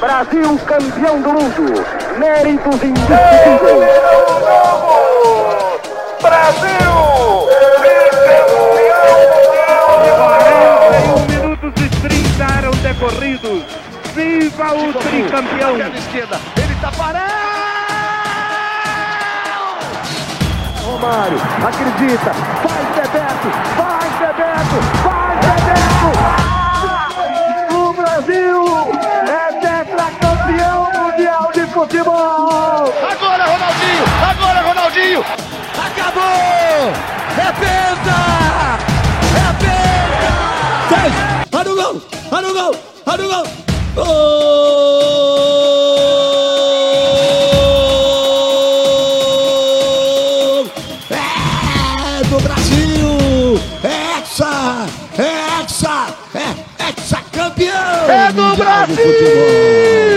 Brasil campeão do mundo! Méritos indiscutíveis! Brasil! 41 minutos e 30 eram decorridos. Viva o tricampeão! esquerda, ele tá parado! Romário, acredita! Vai, Bebeto! Vai, Bebeto! Vai, futebol! Agora Ronaldinho! Agora Ronaldinho! Acabou! É penta! É penta! Fez! Olha o gol! Olha o gol! Olha o gol! Gol! É do Brasil! É hexa! É hexa! É hexa campeão! É do Brasil!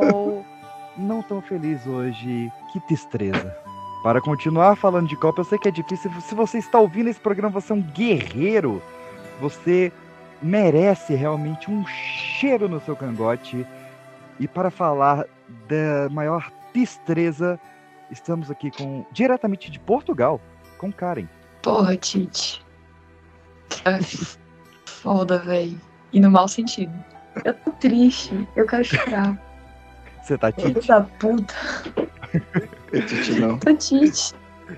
Futebol! Não tão feliz hoje, que tristeza. Para continuar falando de Copa, eu sei que é difícil. Se você está ouvindo esse programa, você é um guerreiro. Você merece realmente um cheiro no seu cangote. E para falar da maior tristeza, estamos aqui com diretamente de Portugal, com Karen. Porra, Tite. Ah, Foda, velho. E no mau sentido. Eu tô triste. Eu quero chorar. Você tá Filho Tite? da puta. Tite não. Tô Tite.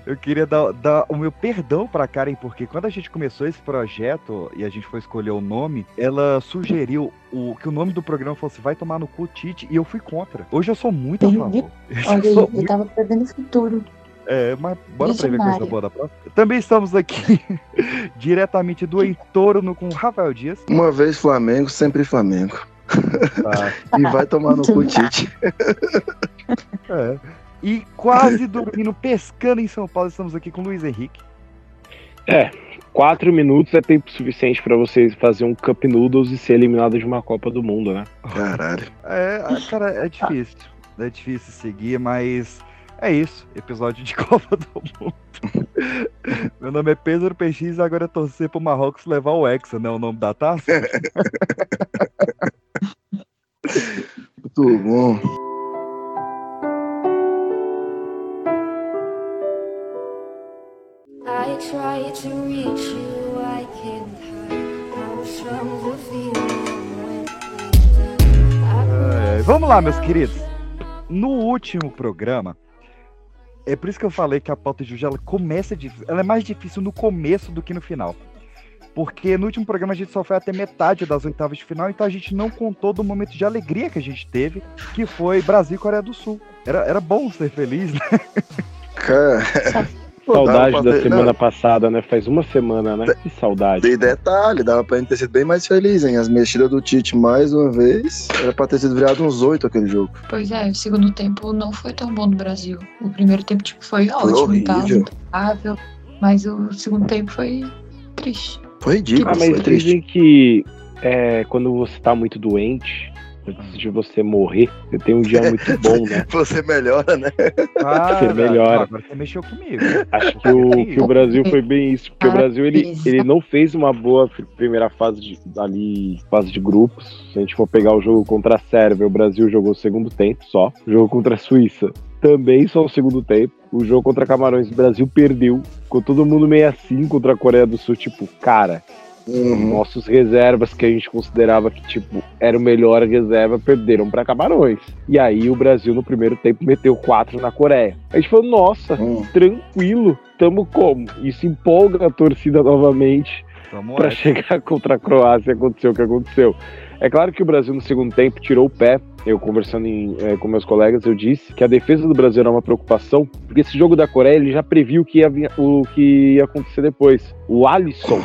Eu queria dar, dar o meu perdão pra Karen, porque quando a gente começou esse projeto e a gente foi escolher o nome, ela sugeriu o, que o nome do programa fosse Vai Tomar no Cu Tite, e eu fui contra. Hoje eu sou muito a favor. Eu Olha eu muito- tava prevendo o futuro. é, mas bora pra ver coisa boa da próxima. Também estamos aqui diretamente do entorno com o Rafael Dias. Uma vez Flamengo, sempre Flamengo. Tá? E vai tomar no cu, Tite. É. E quase dormindo, pescando em São Paulo, estamos aqui com o Luiz Henrique. Quatro minutos é tempo suficiente pra vocês fazer um Cup Noodles e ser eliminado de uma Copa do Mundo, né? Caralho. É, cara, é difícil. É difícil seguir, mas é isso. Episódio de Copa do Mundo. Meu nome é Pedro PX e agora é torcer pro Marrocos levar o Hexa, né? O nome da taça. Muito bom. I try to reach you, I can't hide how strong the feeling when vamos lá, meus queridos. No último programa, é por isso que eu falei que a pauta de hoje ela começa difícil. Ela é mais difícil no começo do que no final. Porque no último programa a gente só foi até metade das oitavas de final, então a gente não contou do momento de alegria que a gente teve, que foi Brasil e Coreia do Sul. Era, era bom ser feliz, né? Cara. Pô, Saudade da ter- semana não, passada, né? Faz uma semana, né? Que saudade. E detalhe, dava pra gente ter sido bem mais feliz, hein? As mexidas do Tite mais uma vez. Era pra ter sido virado uns oito aquele jogo. Pois é, o segundo tempo não foi tão bom no Brasil. O primeiro tempo tipo, foi ótimo, tá? horrível. Impecável. Mas o segundo tempo foi triste. Foi ridículo, Ah, mas foi triste. dizem que é, quando você tá muito doente, antes de você morrer, você tem um dia muito bom, né? Você melhora, né? Ah, Você melhora. Agora você mexeu comigo. Acho que o, que o Brasil foi bem isso, porque o Brasil ele, ele não fez uma boa pr- primeira fase de, ali, fase de grupos. Se a gente for pegar o jogo contra a Sérvia, o Brasil jogou o segundo tempo só. O jogo contra a Suíça também só o segundo tempo. O jogo contra Camarões, o Brasil perdeu. Ficou todo mundo meio assim contra a Coreia do Sul, tipo, cara, Uhum. nossos reservas que a gente considerava que tipo era o melhor reserva perderam para Camarões. E aí o Brasil no primeiro tempo meteu quatro na Coreia. A gente falou, nossa, Hum. tranquilo, tamo como? Isso empolga a torcida novamente para chegar contra a Croácia e aconteceu o que aconteceu. É claro que o Brasil no segundo tempo tirou o pé. Eu conversando em, eh, com meus colegas, eu disse que a defesa do Brasil era uma preocupação, porque esse jogo da Coreia ele já previu que ia, o que ia acontecer depois. O Alisson,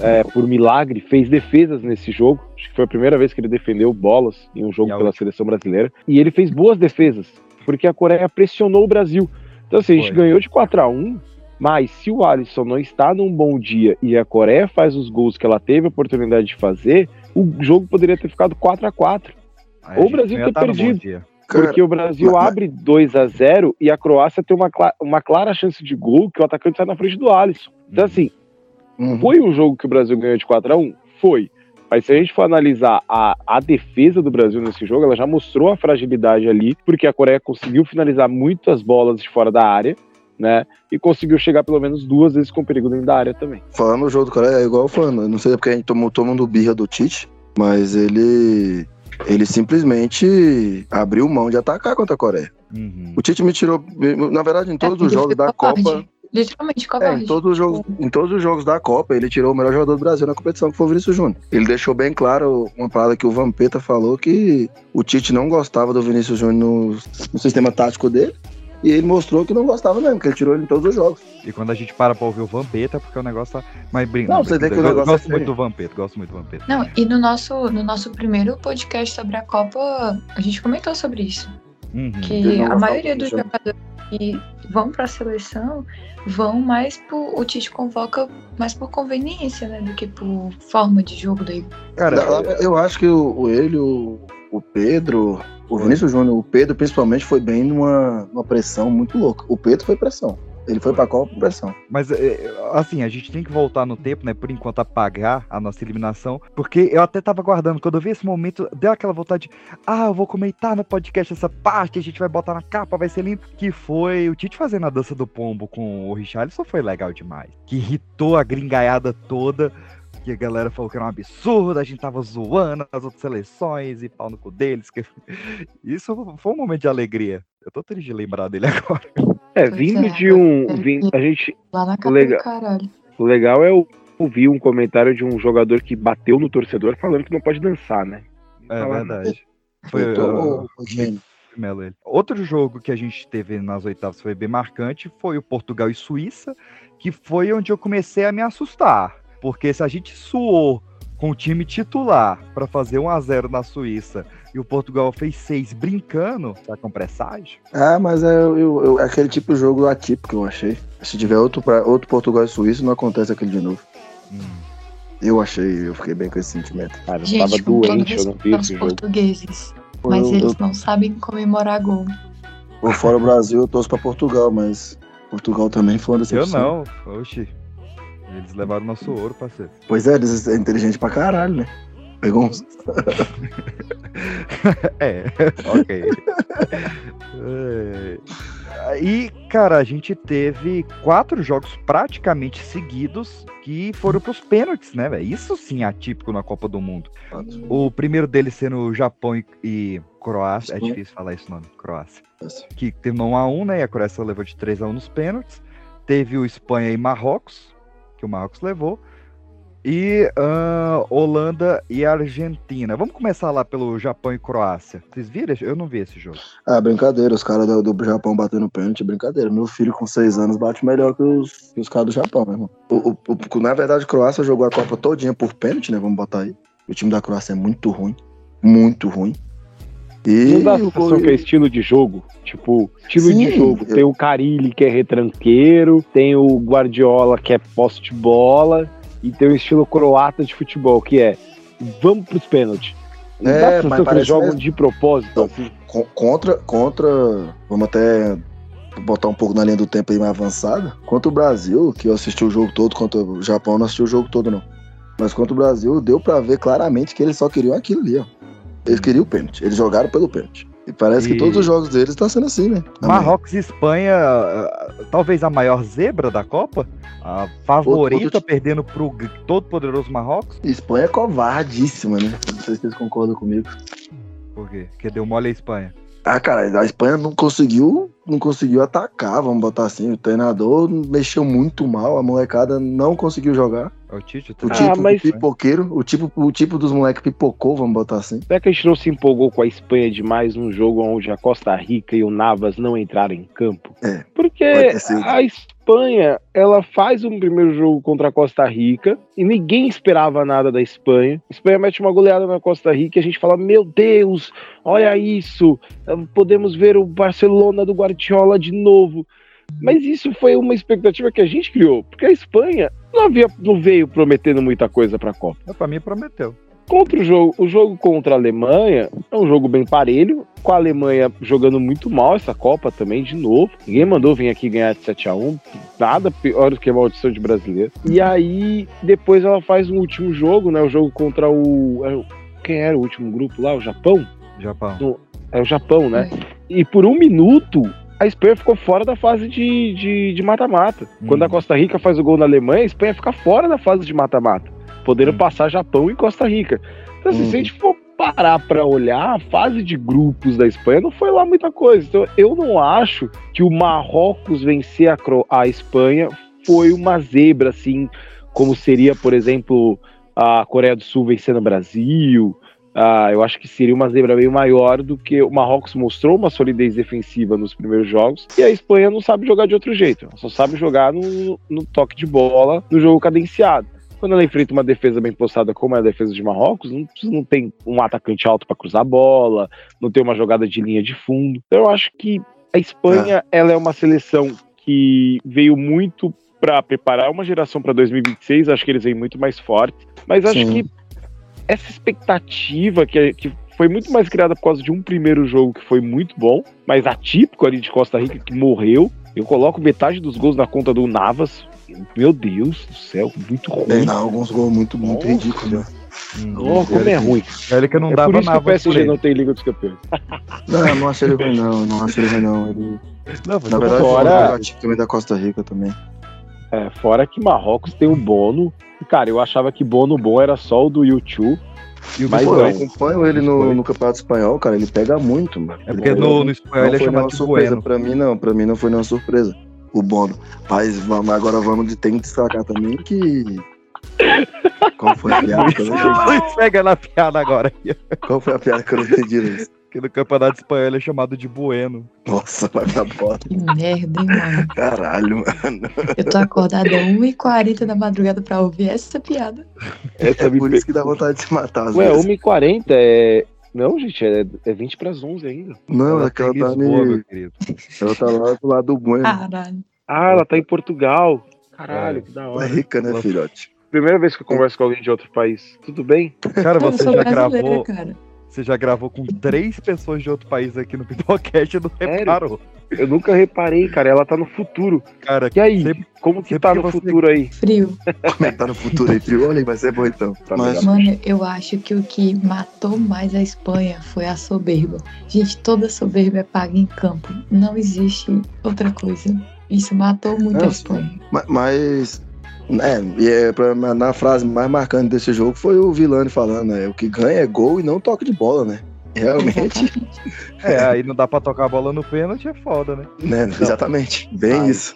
eh, por milagre, fez defesas nesse jogo. Acho que foi a primeira vez que ele defendeu bolas em um jogo pela seleção brasileira. E ele fez boas defesas, porque a Coreia pressionou o Brasil. Então, assim, a gente Foi. ganhou de 4 a 1 Mas se o Alisson não está num bom dia e a Coreia faz os gols que ela teve a oportunidade de fazer, o jogo poderia ter ficado 4 a 4 Aí o Brasil ter tá perdido. Porque o Brasil mas- abre 2 a 0 e a Croácia tem uma, cla- uma clara chance de gol que o atacante sai na frente do Alisson. Então, assim, Uhum. foi um jogo que o Brasil ganhou de 4 a 1 Foi. Mas se a gente for analisar a, a defesa do Brasil nesse jogo, ela já mostrou a fragilidade ali, porque a Coreia conseguiu finalizar muitas bolas de fora da área, né? E conseguiu chegar pelo menos duas vezes com perigo dentro da área também. Falando no jogo do Coreia, é igual falando, não sei porque a gente tomou, tomando birra do Tite, mas ele ele simplesmente abriu mão de atacar contra a Coreia. Uhum. O Tite me tirou, na verdade, em todos É, os jogos da covarde. Copa, Literalmente é, covarde. em todos os jogos, em todos os jogos da Copa, ele tirou o melhor jogador do Brasil na competição, que foi o Vinícius Júnior. Ele deixou bem claro uma parada que o Vampeta falou que o Tite não gostava do Vinícius Júnior no, no sistema tático dele. E ele mostrou que não gostava mesmo, que ele tirou ele em todos os jogos. E quando a gente para pra ouvir o Vampeta, é porque o negócio tá. Mas brinca. Não, você vê que o eu negócio gosto é muito do Vampeta, gosto muito do Vampeta. Não, e no nosso, no nosso primeiro podcast sobre a Copa, a gente comentou sobre isso. Uhum. Que a maioria do dos jogadores que vão pra seleção vão mais por. O Tite convoca mais por conveniência, né? Do que por forma de jogo daí. Cara, eu acho que o, o ele, o, o Pedro, o Vinícius Júnior, o Pedro principalmente foi bem numa, numa pressão muito louca. O Pedro foi pressão. Ele foi pra Copa por pressão. Mas, é, assim, a gente tem que voltar no tempo, né? Por enquanto, apagar a nossa eliminação. Porque eu até tava guardando. Quando eu vi esse momento, deu aquela vontade de. Ah, eu vou comentar no podcast essa parte, a gente vai botar na capa, vai ser lindo. Que foi o Tite fazendo a dança do pombo com o Richarlison foi legal demais. Que irritou a gringaiada toda. Que a galera falou que era um absurdo, a gente tava zoando as outras seleções e pau no cu deles. que- Isso foi um momento de alegria. Eu tô triste de lembrar dele agora. É, vindo é, de um. vim- a gente. Lá na capa Legal. do caralho. O legal é eu ouvir um comentário de um jogador que bateu no torcedor falando que não pode dançar, né? É Falar verdade. Foi, Eu tô- uh, Ô, Gênio. Melo ele. Outro jogo que a gente teve nas oitavas foi bem marcante foi o Portugal e Suíça, que foi onde eu comecei a me assustar. Porque se a gente suou com o time titular para fazer 1 a 0 na Suíça e o Portugal fez 6 brincando, tá com presságio? Ah, mas é eu, eu- é aquele tipo de jogo atípico que eu achei. Se tiver outro, pra, outro Portugal e Suíça, não acontece aquele de novo. Hum. Eu achei, eu fiquei bem com esse sentimento. Cara, eu Gente, tava com todo doente, eu não vi esse jogo. portugueses. Eu- Mas eu- eles não sabem comemorar gol. Por fora do Brasil, eu torço pra Portugal, mas Portugal também foi uma Eu decepção. não, oxi. Eles levaram nosso ouro, parceiro. Pois é, eles é inteligente pra caralho, né? Pegou uns. É, ok. É. E, cara, a gente teve quatro jogos praticamente seguidos que foram pros pênaltis, né, velho? Isso sim é atípico na Copa do Mundo. O primeiro deles sendo Japão e, e Croácia. É difícil falar esse nome, Croácia. Que terminou 1x1, né? E a Croácia levou de 3x1 nos pênaltis. Teve o Espanha e Marrocos, que o Marrocos levou. E ah, Holanda e Argentina. Vamos começar lá pelo Japão e Croácia. Vocês viram? Eu não vi esse jogo. Ah, brincadeira, os caras do, do Japão batendo pênalti, brincadeira. Meu filho com seis anos bate melhor que os, os caras do Japão, meu irmão. O, o- o- na verdade, a Croácia jogou a Copa todinha por pênalti, né? Vamos botar aí. O time da Croácia é muito ruim. Muito ruim. E Não dá a sensação que é estilo de jogo? Tipo, estilo de Sim, jogo. eu- Tem o Carilli, que é retranqueiro, tem o Guardiola, que é posse de bola, e tem o estilo croata de futebol, que é vamos pros pênaltis. Não É, dá a sensação que eles jogam mesmo. de propósito, assim. Co- contra, contra, vamos até botar um pouco na linha do tempo aí mais avançada. Contra o Brasil, que eu assisti o jogo todo, contra o Japão não assisti o jogo todo não. Mas contra o Brasil deu pra ver claramente que eles só queriam aquilo ali, ó. Eles queriam o pênalti, eles jogaram pelo pênalti. E parece E- que todos os jogos deles estão sendo assim, né? Marrocos e Espanha, ah, talvez a maior zebra da Copa. A favorita Outro- perdendo pro todo poderoso Marrocos. Espanha é covardíssima, né? Não sei se vocês concordam comigo. Por quê? Porque deu mole a Espanha. Ah, cara, a Espanha não conseguiu, não conseguiu atacar, vamos botar assim. O treinador mexeu muito mal, a molecada não conseguiu jogar. É o Tite? O tá? tipo mas- pipoqueiro, o tipo, o tipo dos moleques pipocou, vamos botar assim. Será que a gente não se empolgou com a Espanha demais num jogo onde a Costa Rica e o Navas não entraram em campo? É, Porque a Espanha, ela faz um primeiro jogo contra a Costa Rica e ninguém esperava nada da Espanha. A Espanha mete uma goleada na Costa Rica e a gente fala: Meu Deus, olha isso, podemos ver o Barcelona do Guardiola de novo. Mas isso foi uma expectativa que a gente criou, porque a Espanha não, havia, não veio prometendo muita coisa para a Copa. Mas Pra mim prometeu. Contra o jogo, o jogo contra a Alemanha é um jogo bem parelho, com a Alemanha jogando muito mal essa Copa também, de novo. Ninguém mandou vir aqui ganhar de 7x1, nada pior do que a maldição de brasileiro. E aí, depois ela faz um último jogo, né? O jogo contra o. é Quem era o último grupo lá? O Japão? Japão. É o Japão, né? E por um minuto, a Espanha ficou fora da fase de de- de mata-mata. Quando a Costa Rica faz o gol na Alemanha, a Espanha fica fora da fase de mata-mata, podendo passar Japão e Costa Rica. Então, assim, se a gente for parar pra olhar, a fase de grupos da Espanha não foi lá muita coisa. Então, eu não acho que o Marrocos vencer a, Cro- a Espanha foi uma zebra, assim, como seria, por exemplo, a Coreia do Sul vencendo o Brasil. Ah, eu acho que seria uma zebra bem maior do que o Marrocos mostrou uma solidez defensiva nos primeiros jogos e a Espanha não sabe jogar de outro jeito. Só sabe jogar no, no toque de bola, no jogo cadenciado. Quando ela enfrenta uma defesa bem postada como é a defesa de Marrocos, não, não tem um atacante alto para cruzar a bola, não tem uma jogada de linha de fundo. Então eu acho que a Espanha ela é uma seleção que veio muito para preparar uma geração para 2026. Acho que eles vêm muito mais fortes, mas acho Sim. que essa expectativa que, que foi muito mais criada por causa de um primeiro jogo que foi muito bom, mas atípico ali de Costa Rica que morreu. Eu coloco metade dos gols na conta do Navas. Meu Deus do céu, muito ruim. Tem não, alguns gols muito, muito ridículos. né? Oh, como é ruim. Ele que não é dava por isso que o PSG não tem Liga dos Campeões. Não, eu não achei ele ruim, não. eu Não achei ele ruim, não. Ele... Não, mas Na verdade, fora- foi um também da Costa Rica também. É, fora que Marrocos tem o Bono. E, Cara, eu achava que Bono bom era só o do YouTube. Mas Pô, não. eu acompanho ele no, no Campeonato Espanhol, cara. Ele pega muito, mano. É porque no, no espanhol Não ele é foi chamado de surpresa. Bueno. Pra mim, não. Pra mim não foi nenhuma surpresa. O Bono. Mas vamos, agora vamos de, tem que destacar também que. Qual foi a piada que eu não pega na piada agora. Qual foi a piada que eu não entendi, Luiz? Que no campeonato espanhol ele é chamado de Bueno. Nossa, vai dar bola. Que merda, hein, mano? Caralho, mano. Eu tô acordada 1h40 da madrugada pra ouvir essa piada. Essa É me por pe- isso que dá vontade de se matar. Ué, vezes. 1h40 é. Não, gente, é, é 20 para as 11 ainda. Não, Ela é que ela tá, Lisboa, meu querido. ela tá lá do lado do Bueno. Caralho. Ah, ela tá em Portugal. Caralho, que da Ela é hora. rica, né, filhote? Primeira vez que eu converso com alguém de outro país. Tudo bem? Cara, você já gravou. cara. Você já gravou com três pessoas de outro país aqui no Pipocast e não Sério? reparou. Eu nunca reparei, cara. Ela tá no futuro. Cara, E aí? sempre- Como que tá que no você- futuro aí? Frio. Como é que tá no futuro aí, frio? Olha, vai ser bom então. Tá Mas. Mano, eu acho que o que matou mais a Espanha foi a soberba. Gente, toda soberba é paga em campo. Não existe outra coisa. Isso matou muito a Espanha. ma- mas é, e é pra- na frase mais marcante desse jogo foi o Vilani falando, né? O que ganha é gol e não toque de bola, né? Realmente. É, aí não dá pra tocar a bola no pênalti, é foda, né? né? Exatamente. Bem Ah, isso.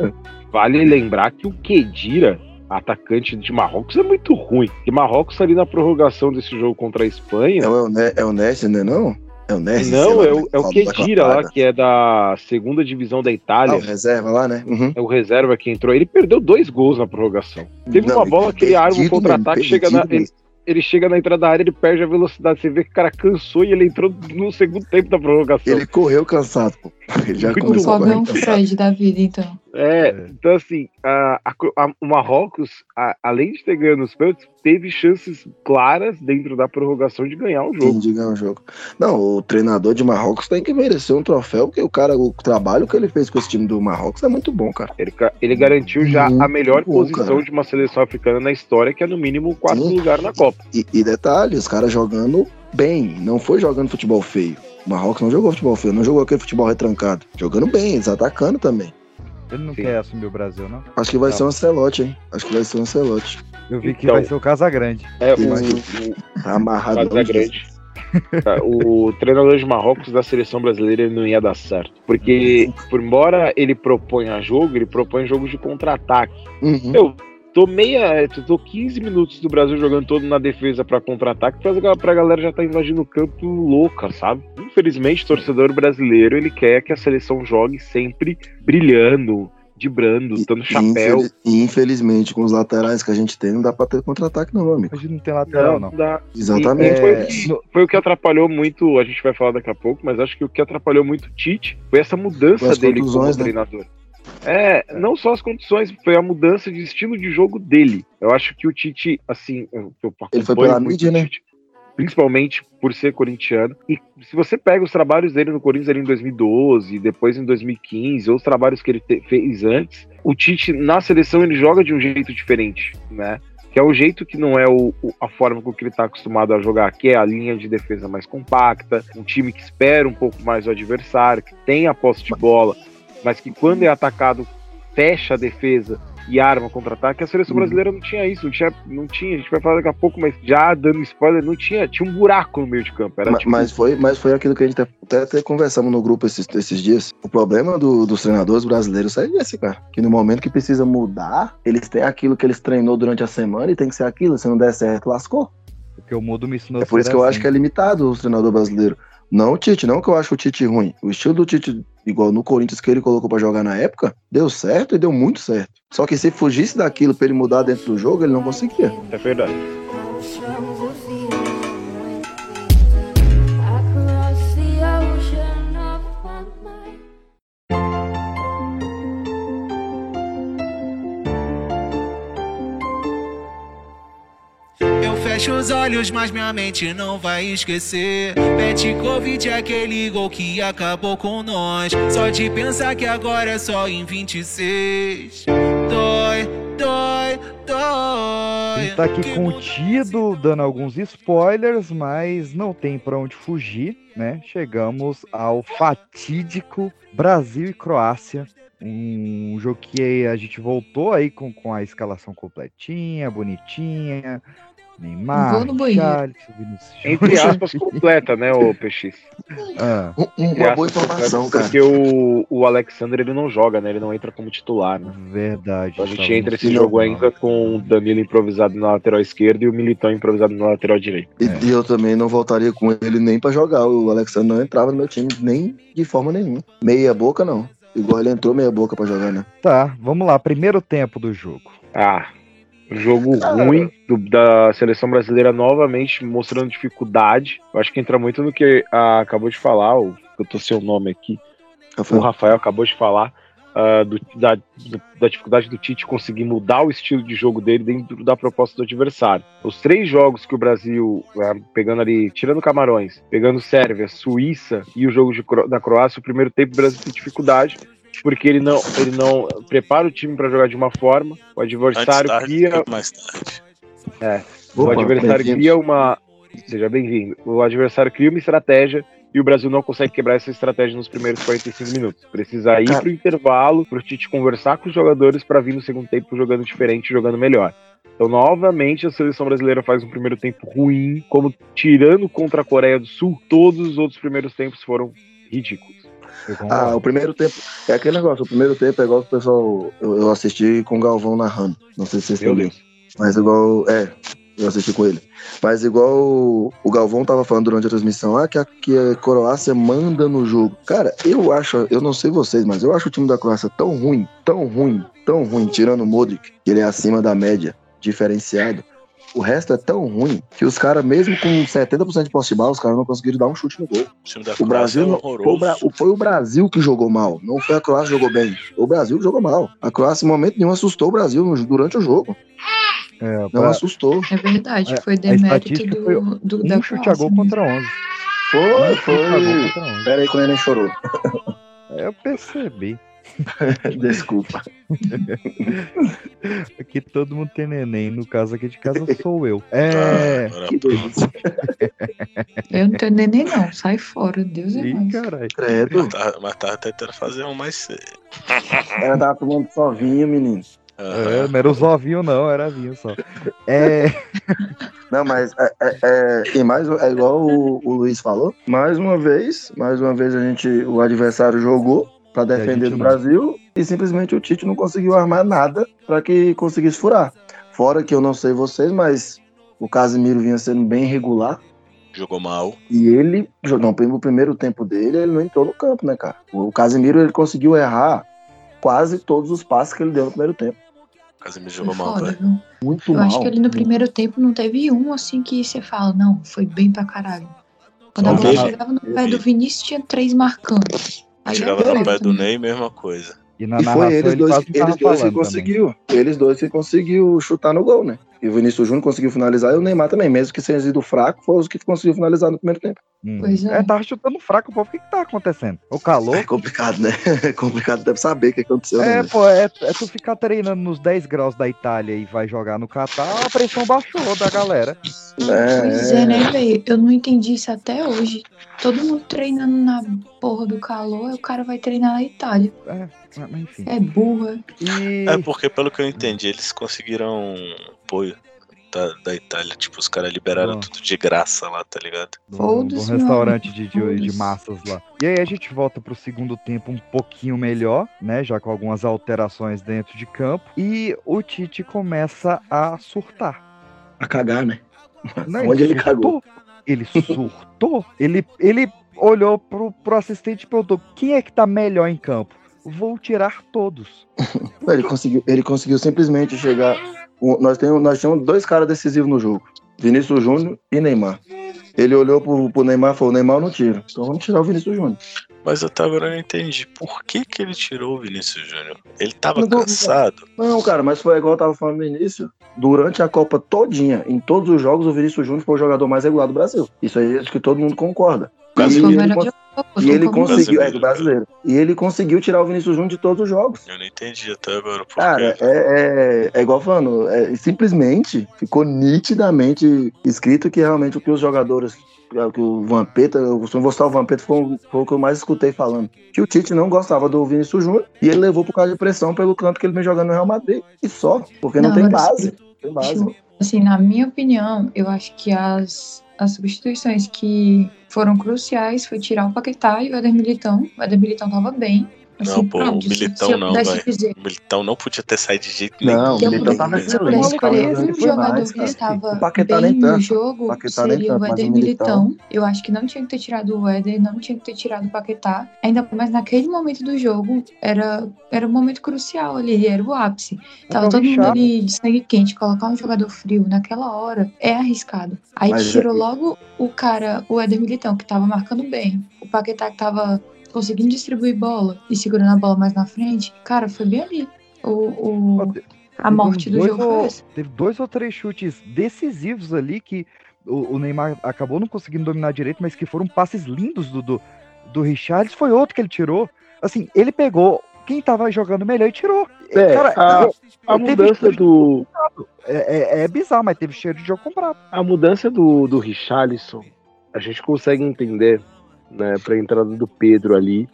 Vale lembrar que o Kedira, atacante de Marrocos, é muito ruim. E Marrocos ali na prorrogação desse jogo contra a Espanha. É o, Ne- é o Nest, né? Não? É o Nest? Não, lá é o, que é o Kedira lá, que é da segunda divisão da Ah, Itália. o reserva lá, né? Uhum. É o reserva que entrou. Ele perdeu dois gols na prorrogação. Teve Não, uma bola que ele arma um perdido contra-ataque, chega na, ele. Ele chega na entrada da área, ele perde a velocidade. Você vê que o cara cansou e ele entrou no segundo tempo da prorrogação. Ele correu cansado, pô. Ele já Muito O começou a correr cansado. Fred da vida, então. É, É. então assim, a, a- o Marrocos, a- além de ter ganho nos pênaltis, teve chances claras dentro da prorrogação de ganhar o jogo. Sim, de ganhar o jogo. Não, o treinador de Marrocos tem que merecer um troféu, porque o cara, o trabalho que ele fez com esse time do Marrocos é muito bom, cara. Ele, ele garantiu já Muito a melhor bom, posição cara. de uma seleção africana na história, que é no mínimo quarto Sim. lugar na Copa. E, e detalhe, os caras jogando bem, não foi jogando futebol feio. O Marrocos não jogou futebol feio, não jogou aquele futebol retrancado. Jogando bem, eles atacando também. Ele não Sim. quer assumir o Brasil, não? Acho que vai Não. ser um Ancelotti, hein? Acho que vai ser um Ancelotti. Eu vi que Então. vai ser o Casagrande. É, o, mas- o, Tá amarrado. Mas é grande. Tá, o treinador de Marrocos da seleção brasileira não ia dar certo. Porque, por embora ele proponha jogo, ele propõe jogos de contra-ataque. Uhum. Eu tô meia. eu Tô 15 minutos do Brasil jogando todo na defesa pra contra-ataque pra, pra galera já tá invadindo o campo louca, sabe? Infelizmente, o torcedor brasileiro ele quer que a seleção jogue sempre brilhando, dibrando, dando E- chapéu. infeliz- E infelizmente, com os laterais que a gente tem, não dá pra ter contra-ataque, não, amigo. Hoje não tem lateral, Não, não. dá. Exatamente. E foi, É, o que- foi o que atrapalhou muito, a gente vai falar daqui a pouco, mas acho que o que atrapalhou muito o Tite foi essa mudança Foi dele como né? treinador. É, não só as condições, foi a mudança de estilo de jogo dele. Eu acho que o Tite, assim, eu, eu Ele foi pela mídia, né? Tite, principalmente por ser corintiano. E se você pega os trabalhos dele no Corinthians ali em 2012, depois em 2015, ou os trabalhos que ele te- fez antes, o Tite na seleção ele joga de um jeito diferente, né? Que é o jeito que não é o, o- a forma com que ele está acostumado a jogar, que é a linha de defesa mais compacta, um time que espera um pouco mais o adversário, que tem a posse de bola, mas que quando é atacado fecha a defesa e arma contra-ataque. A seleção Uhum. brasileira não tinha isso, não tinha, não tinha. A gente vai falar daqui a pouco, mas já dando spoiler, não tinha, tinha um buraco no meio de campo. Era Ma- tipo, Mas foi, mas foi aquilo que a gente até, até conversamos no grupo esses, esses dias. O problema do- dos treinadores brasileiros é esse, cara. Que no momento que precisa mudar, eles têm aquilo que eles treinou durante a semana e tem que ser aquilo. Se não der certo, lascou. Porque o mundo me ensinou É por isso que eu assim. acho que é limitado o treinador brasileiro. Não o Tite, não que eu acho o Tite ruim. O estilo do Tite, igual no Corinthians que ele colocou pra jogar na época, deu certo e deu muito certo. Só que se fugisse daquilo pra ele mudar dentro do jogo, ele não conseguia. é verdade. Fecho os olhos, mas minha mente não vai esquecer. Pet Covid é aquele gol que acabou com nós. Só de pensar que agora é só em 26. Dói, dói, dói. Ele tá aqui Que contido, dando alguns spoilers, mas não tem pra onde fugir, né? Chegamos ao fatídico Brasil e Croácia. Um jogo que a gente voltou aí com, com a escalação completinha, bonitinha. Neymar, Vou no banheiro. Vinícius Entre aspas, completa, né, o PX? Ah, Um- um- uma boa informação, completa, cara. Porque o, o Alexander ele não joga, né? Ele não entra como titular, né? verdade. Então a gente entra esse jogo ainda com o Danilo improvisado na lateral esquerda e o Militão improvisado na lateral direita. E, É. e eu também não voltaria com ele nem pra jogar. O Alexandre não entrava no meu time nem de forma nenhuma. Meia boca, não. Igual ele entrou meia boca pra jogar, né? Tá, vamos lá. Primeiro tempo do jogo. Ah, jogo ruim do- da seleção brasileira novamente mostrando dificuldade. Eu acho que entra muito no que ah, acabou de falar, o, eu tô sem o nome aqui, o Rafael. Rafael acabou de falar. ah, do- da, da dificuldade do Tite conseguir mudar o estilo de jogo dele dentro da proposta do adversário. Os três jogos que o Brasil, ah, pegando ali, tirando Camarões, pegando Sérvia, Suíça e o jogo de da Croácia, o primeiro tempo o Brasil tem dificuldade, porque ele não, ele não prepara o time para jogar de uma forma, o adversário tarde, cria mais tarde. o Opa, adversário bem-vindo. cria uma. Seja bem-vindo. O adversário cria uma estratégia e o Brasil não consegue quebrar essa estratégia nos primeiros 45 minutos. Precisa ir Cara. pro intervalo, pro Tite conversar com os jogadores para vir no segundo tempo jogando diferente, jogando melhor. Então, novamente, a seleção brasileira faz um primeiro tempo ruim, como tirando contra a Coreia do Sul, todos os outros primeiros tempos foram ridículos. Eu Ah, o primeiro tempo. É aquele negócio. O primeiro tempo é igual o pessoal. Eu, eu assisti com o Galvão narrando. Não sei se vocês Meu também. Deus. Mas igual. É, eu assisti com ele. Mas igual o, o Galvão tava falando durante a transmissão, ah, que a, que a Croácia manda no jogo. Cara, eu acho, eu não sei vocês, mas eu acho o time da Croácia tão ruim, tão ruim, tão ruim, tirando o Modric, que ele é acima da média, diferenciado. O resto é tão ruim que os caras, mesmo com 70% de posse de bola, os caras não conseguiram dar um chute no gol. O time da O Brasil é não- foi, o horroroso. Bra- foi o Brasil que jogou mal, não foi a Croácia que jogou bem. O Brasil que jogou mal. A Croácia, em momento nenhum, assustou o Brasil no- durante o jogo. É, Não pra- assustou. É verdade, É, foi demérito do, foi do, da um chute a gol contra 11. Foi, Um chute a gol foi. contra 11. Pera aí que o neném chorou. É, Eu percebi. Desculpa. Aqui todo mundo tem neném. No caso aqui de casa sou eu. É. Delícia. Eu não tenho neném não, sai fora, Deus é mais. caralho. Credo. mas tava, mas tava tentando fazer um mais cedo. Ela tava tomando só vinho, menino. É, não era os ovinhos, não, era vinho só. É. Não, mas é, é, é, e mais, é igual o, o Luiz falou. Mais uma vez, mais uma vez a gente, o adversário jogou pra a defender o. Brasil e simplesmente o Tite não conseguiu armar nada pra que conseguisse furar. Fora que eu não sei vocês, mas o Casimiro vinha sendo bem regular Jogou mal. e ele, não, no primeiro tempo dele, ele não entrou no campo, né, cara? O Casimiro ele conseguiu errar quase todos os passes que ele deu no primeiro tempo. O Casemiro jogou mal, foda, velho. viu? Muito Eu mal. acho que ele no primeiro tempo não teve um assim que você fala, não, foi bem pra caralho. Quando Só a bola chegava no pé do Vinícius, tinha três marcantes. Aí Chegava pé certo, do? Ney, mesma coisa. E na E foi eles ele dois, eles dois que conseguiu. Eles dois que conseguiu chutar no gol, né? E o Vinícius Júnior conseguiu finalizar e o Neymar também, mesmo que tenha sido fraco, foi os que conseguiu finalizar no primeiro tempo. Hum. Pois é. É, tava chutando fraco, pô. O que que tá acontecendo? O calor? É complicado, né? É complicado, deve saber o que aconteceu. É, né? pô, é, é tu ficar treinando nos 10 graus da Itália e vai jogar no Catar, a pressão baixou da galera. Pois é, né, velho? Eu não entendi isso até hoje. Todo mundo treinando na porra do calor, o cara vai treinar na Itália. É, mas enfim. É burra. E... É porque, pelo que eu entendi, eles conseguiram apoio da, da Itália. Tipo, os caras liberaram Bom. tudo de graça lá, tá ligado? num meu restaurante de, de, de massas lá. E aí a gente volta pro segundo tempo um pouquinho melhor, né? Já com algumas alterações dentro de campo. E o Tite começa a surtar. A cagar, né? Não, Onde ele surtou. cagou? Ele surtou. ele, ele olhou pro, pro assistente e perguntou: quem é que tá melhor em campo? Vou tirar todos. Ele conseguiu, ele conseguiu simplesmente chegar. Nós, temos, nós tínhamos dois caras decisivos no jogo: Vinícius Júnior e Neymar. Ele olhou pro, pro Neymar e falou: Neymar não tiro. Então vamos tirar o Vinícius Júnior. Mas até agora eu não entendi. Por que, que ele tirou o Vinícius Júnior? Ele tava não. cansado? Não, cara, mas foi igual eu tava falando no início. Durante a Copa todinha, em todos os jogos, o Vinícius Júnior foi o jogador mais regular do Brasil. Isso aí acho que todo mundo concorda. E ele, cons- e ele conseguiu. É, Brasileiro, do brasileiro. E ele conseguiu tirar o Vinícius Júnior de todos os jogos. Eu não entendi até agora. Por Cara, quê? é, é, é igual falando, é, simplesmente ficou nitidamente escrito que realmente o que os jogadores, é, que o Vampeta, eu costumo gostar o Vampeta, foi, o- foi o que eu mais escutei falando. Que o Tite não gostava do Vinícius Júnior e ele levou por causa de pressão pelo canto que ele vem jogando no Real Madrid. E só, porque não, Não, tem base. Tem base. Tipo, assim, na minha opinião, eu acho que as, as substituições que foram cruciais foi tirar o Paquetá e o Éder Militão. O Éder Militão tava bem. Assim, Não, pô, o pronto, se- Militão se eu não, dizer, O Militão não podia ter saído de jeito Não, nenhum. o se eu Militão se eu pudesse excelente, escolher cara. um jogador mais, que estava O Paquetá bem no jogo, O seria o Éder o Militão- Militão. Eu acho que não tinha que ter tirado o Éder, não tinha que ter tirado o Paquetá. Ainda mais naquele momento do jogo, era, era um momento crucial ali, era o ápice. Tava todo mundo chato. ali de sangue quente, colocar um jogador frio naquela hora é arriscado. Aí Mas tirou é- logo o cara, o Éder Militão, que tava marcando bem, o Paquetá que tava conseguindo distribuir bola e segurando a bola mais na frente. Cara, foi bem ali. O, o- a morte do jogo ou- foi essa. Teve dois ou três chutes decisivos ali que o, o Neymar acabou não conseguindo dominar direito, mas que foram passes lindos do, do, do Richarlison. Foi outro que ele tirou. Assim, ele pegou quem tava jogando melhor e tirou. É, Cara, a, eu- a eu mudança do. É, é- é bizarro, mas teve cheiro de jogo comprado. A mudança do, do Richarlison, a gente consegue entender, né, pra entrada do Pedro ali.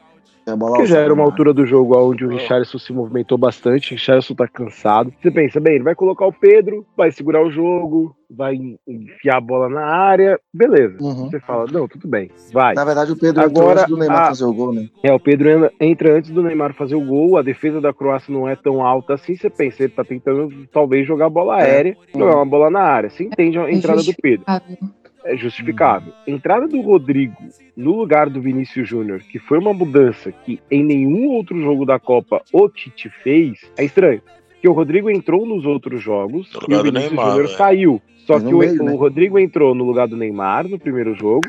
É bola Porque já era uma né? altura do jogo onde o Richarlison se movimentou bastante, o Richarlison tá cansado. Você pensa, bem, ele vai colocar o Pedro, vai segurar o jogo, vai enfiar a bola na área, beleza. Uhum. Você fala, não, tudo bem, vai. Na verdade, o Pedro entrou Agora, antes do Neymar a- fazer o gol, né? É, o Pedro entra- antes do Neymar fazer o gol, a defesa da Croácia não é tão alta assim, você pensa, ele tá tentando talvez jogar bola É. aérea, jogar Uhum. uma bola na área. Você entende a É entrada do Pedro. Justificável. É justificável. Entrada do Rodrigo no lugar do Vinícius Júnior, que foi uma mudança que em nenhum outro jogo da Copa o Tite fez, é estranho. Porque o Rodrigo entrou nos outros jogos No e o Vinícius Neymar, Júnior velho. saiu. Só Mas que o, meio, o né? Rodrigo entrou no lugar do Neymar no primeiro jogo.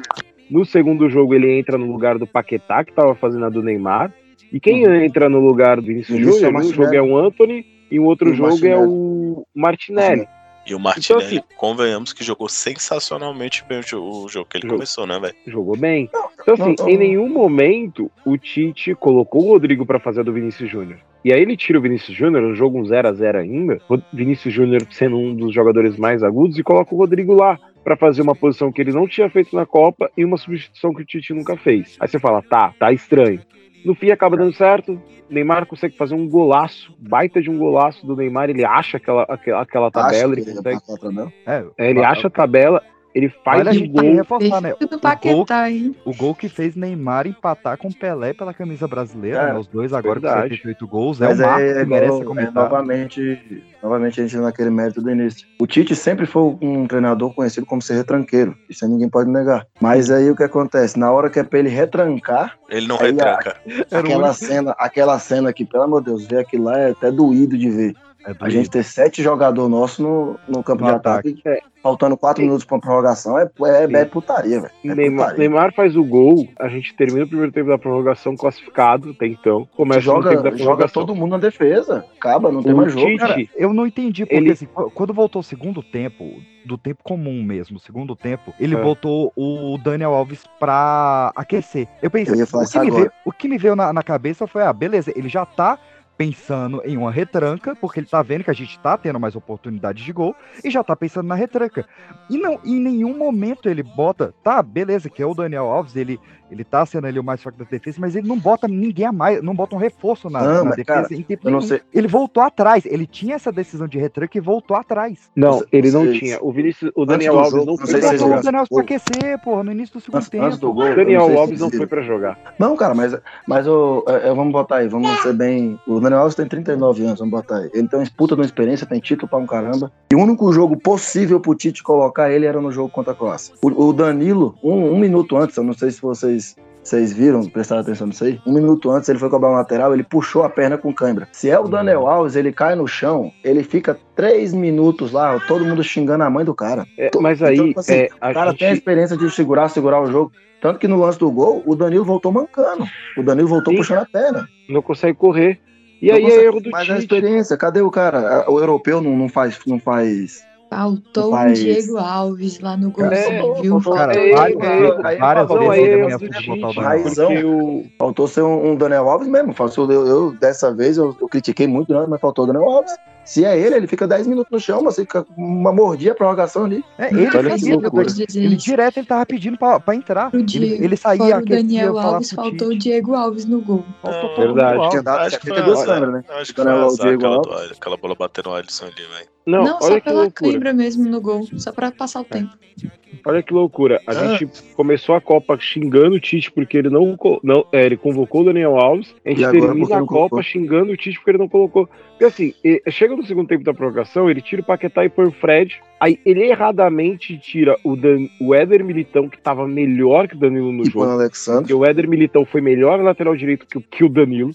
No segundo jogo ele entra no lugar do Paquetá, que estava fazendo a do Neymar. E quem entra no lugar do Vinícius Vinícius é o Júnior, um Martinelli. jogo é o Anthony e o outro E o jogo é Martinelli. o Martinelli. E o Martinelli, assim- convenhamos que jogou sensacionalmente bem o jo- o jogo que ele Jogo. começou, né, velho? jogou bem. Então, assim, não, em não. nenhum momento o Tite colocou o Rodrigo pra fazer a do Vinícius Júnior. E aí ele tira o Vinícius Júnior, um jogo um 0 a 0 ainda, o Vinícius Júnior sendo um dos jogadores mais agudos, e coloca o Rodrigo lá pra fazer uma posição que ele não tinha feito na Copa e uma substituição que o Tite nunca fez. Aí você fala, tá, tá estranho. No fim acaba dando certo, Neymar consegue fazer um golaço, baita de um golaço do Neymar, ele acha aquela, aquela, aquela tabela, Acho ele ele consegue, a tabela. É, é, ele acha a tabela, ele faz Vale a um gente gol. reforçar, né? O gol, o gol que fez Neymar empatar com Pelé pela camisa brasileira, É, né? Os dois agora com verdade. 78 gols. É Mas um marco é, que é, merece ser é novamente, novamente a gente naquele mérito do início. O Tite sempre foi um treinador conhecido como ser retranqueiro. Isso aí ninguém pode negar. Mas aí o que acontece? Na hora que é pra ele retrancar, Ele não retranca. O aquela cena, aquela cena que, pelo amor de Deus, ver aquilo lá é até doído de ver. É A gente ter sete jogadores nossos no, no campo No de ataque, É. faltando quatro minutos pra prorrogação, é, é, Sim. é putaria, velho. É Neymar. Neymar faz o gol, a gente termina o primeiro tempo da prorrogação classificado até então. Começa o joga, tempo da joga prorrogação. todo mundo na defesa. Acaba, não tem O mais jogo. Tite- Cara, eu não entendi, porque Ele- assim, qu- quando voltou o segundo tempo, do tempo comum mesmo, segundo tempo, ele É. botou o Daniel Alves pra aquecer. Eu pensei, Eu ia falar o, que veio, o que me veio na, na cabeça foi, ah, beleza, ele já tá pensando em uma retranca, porque ele tá vendo que a gente tá tendo mais oportunidades de gol, e já tá pensando na retranca. E não, em nenhum momento ele bota, tá, beleza, que é o Daniel Alves, ele, ele tá sendo ali o mais fraco da defesa, mas ele não bota ninguém a mais, não bota um reforço na, Não, na defesa cara, em tempo eu não nenhum. sei. Ele voltou atrás, ele tinha essa decisão de retranca e voltou atrás. Não, ele não Vocês- tinha. O Vinícius, o Daniel Alves jogo, não foi sei Ele pra jogar. o Daniel Alves pra aquecer, porra, no início do segundo Antes, tempo. antes do gol. eu Daniel não sei se Alves não foi pra jogar. Não, cara, mas, mas o, é, é, vamos botar aí, vamos ser bem. O Daniel Alves tem 39 anos, vamos botar aí. Ele tem uma disputa de uma experiência, tem título pra um caramba. E o único jogo possível pro Tite colocar ele era no jogo contra a Croácia. O, o Danilo, um, um minuto antes, eu não sei se vocês. Vocês viram, prestaram atenção nisso aí? Um minuto antes ele foi cobrar um lateral, ele puxou a perna com cãibra. Se é o Daniel Alves, ele cai no chão, ele fica três minutos lá, todo mundo xingando a mãe do cara. É, mas aí, então, assim, é, o cara gente- tem a experiência de segurar, segurar o jogo. Tanto que no lance do gol, o Danilo voltou mancando. O Danilo voltou Sim. puxando a perna. não consegue correr. E aí é erro do Mas a Tite. experiência, cadê o cara? O europeu não, não faz. Não faz. Faltou Faz- um Diego Alves lá no gol, É, viu? Cara, várias, é, vezes- o Alves. Raizão. o, Faltou ser um, um Daniel Alves mesmo. Faltou, eu, eu- dessa vez eu, eu critiquei muito, né, mas faltou o Daniel Alves. Se é ele, ele fica 10 minutos no chão, mas fica com uma mordia a prorrogação ali. É, ele Olha fez que ele, ele direto ele tava pedindo pra, pra entrar. Pro Ele, Diego. ele saía Fora o Daniel Alves, faltou o. Diego Alves no gol. Faltou mundo verdade. Tinha dado Acho que foi, 72 é, câmeras, né? acho que Daniel foi azar Diego aquela, Alves. do- aquela bola batendo no Alisson ali, velho. Não, Não, só pela loucura. cãibra mesmo no gol, só pra passar o tempo. Olha que loucura. A Ah. gente começou a Copa xingando o Tite porque ele não, não é, ele convocou o Daniel Alves. A gente E termina a Copa colocou. xingando o Tite porque ele não colocou. Porque assim, e- chega no segundo tempo da prorrogação, ele tira o Paquetá e põe o Fred. Aí ele erradamente tira o, Dan, o Éder Militão, que tava melhor que o Danilo no E põe o jogo. Alexandre. Porque o Éder Militão foi melhor lateral direito que, o- que o Danilo.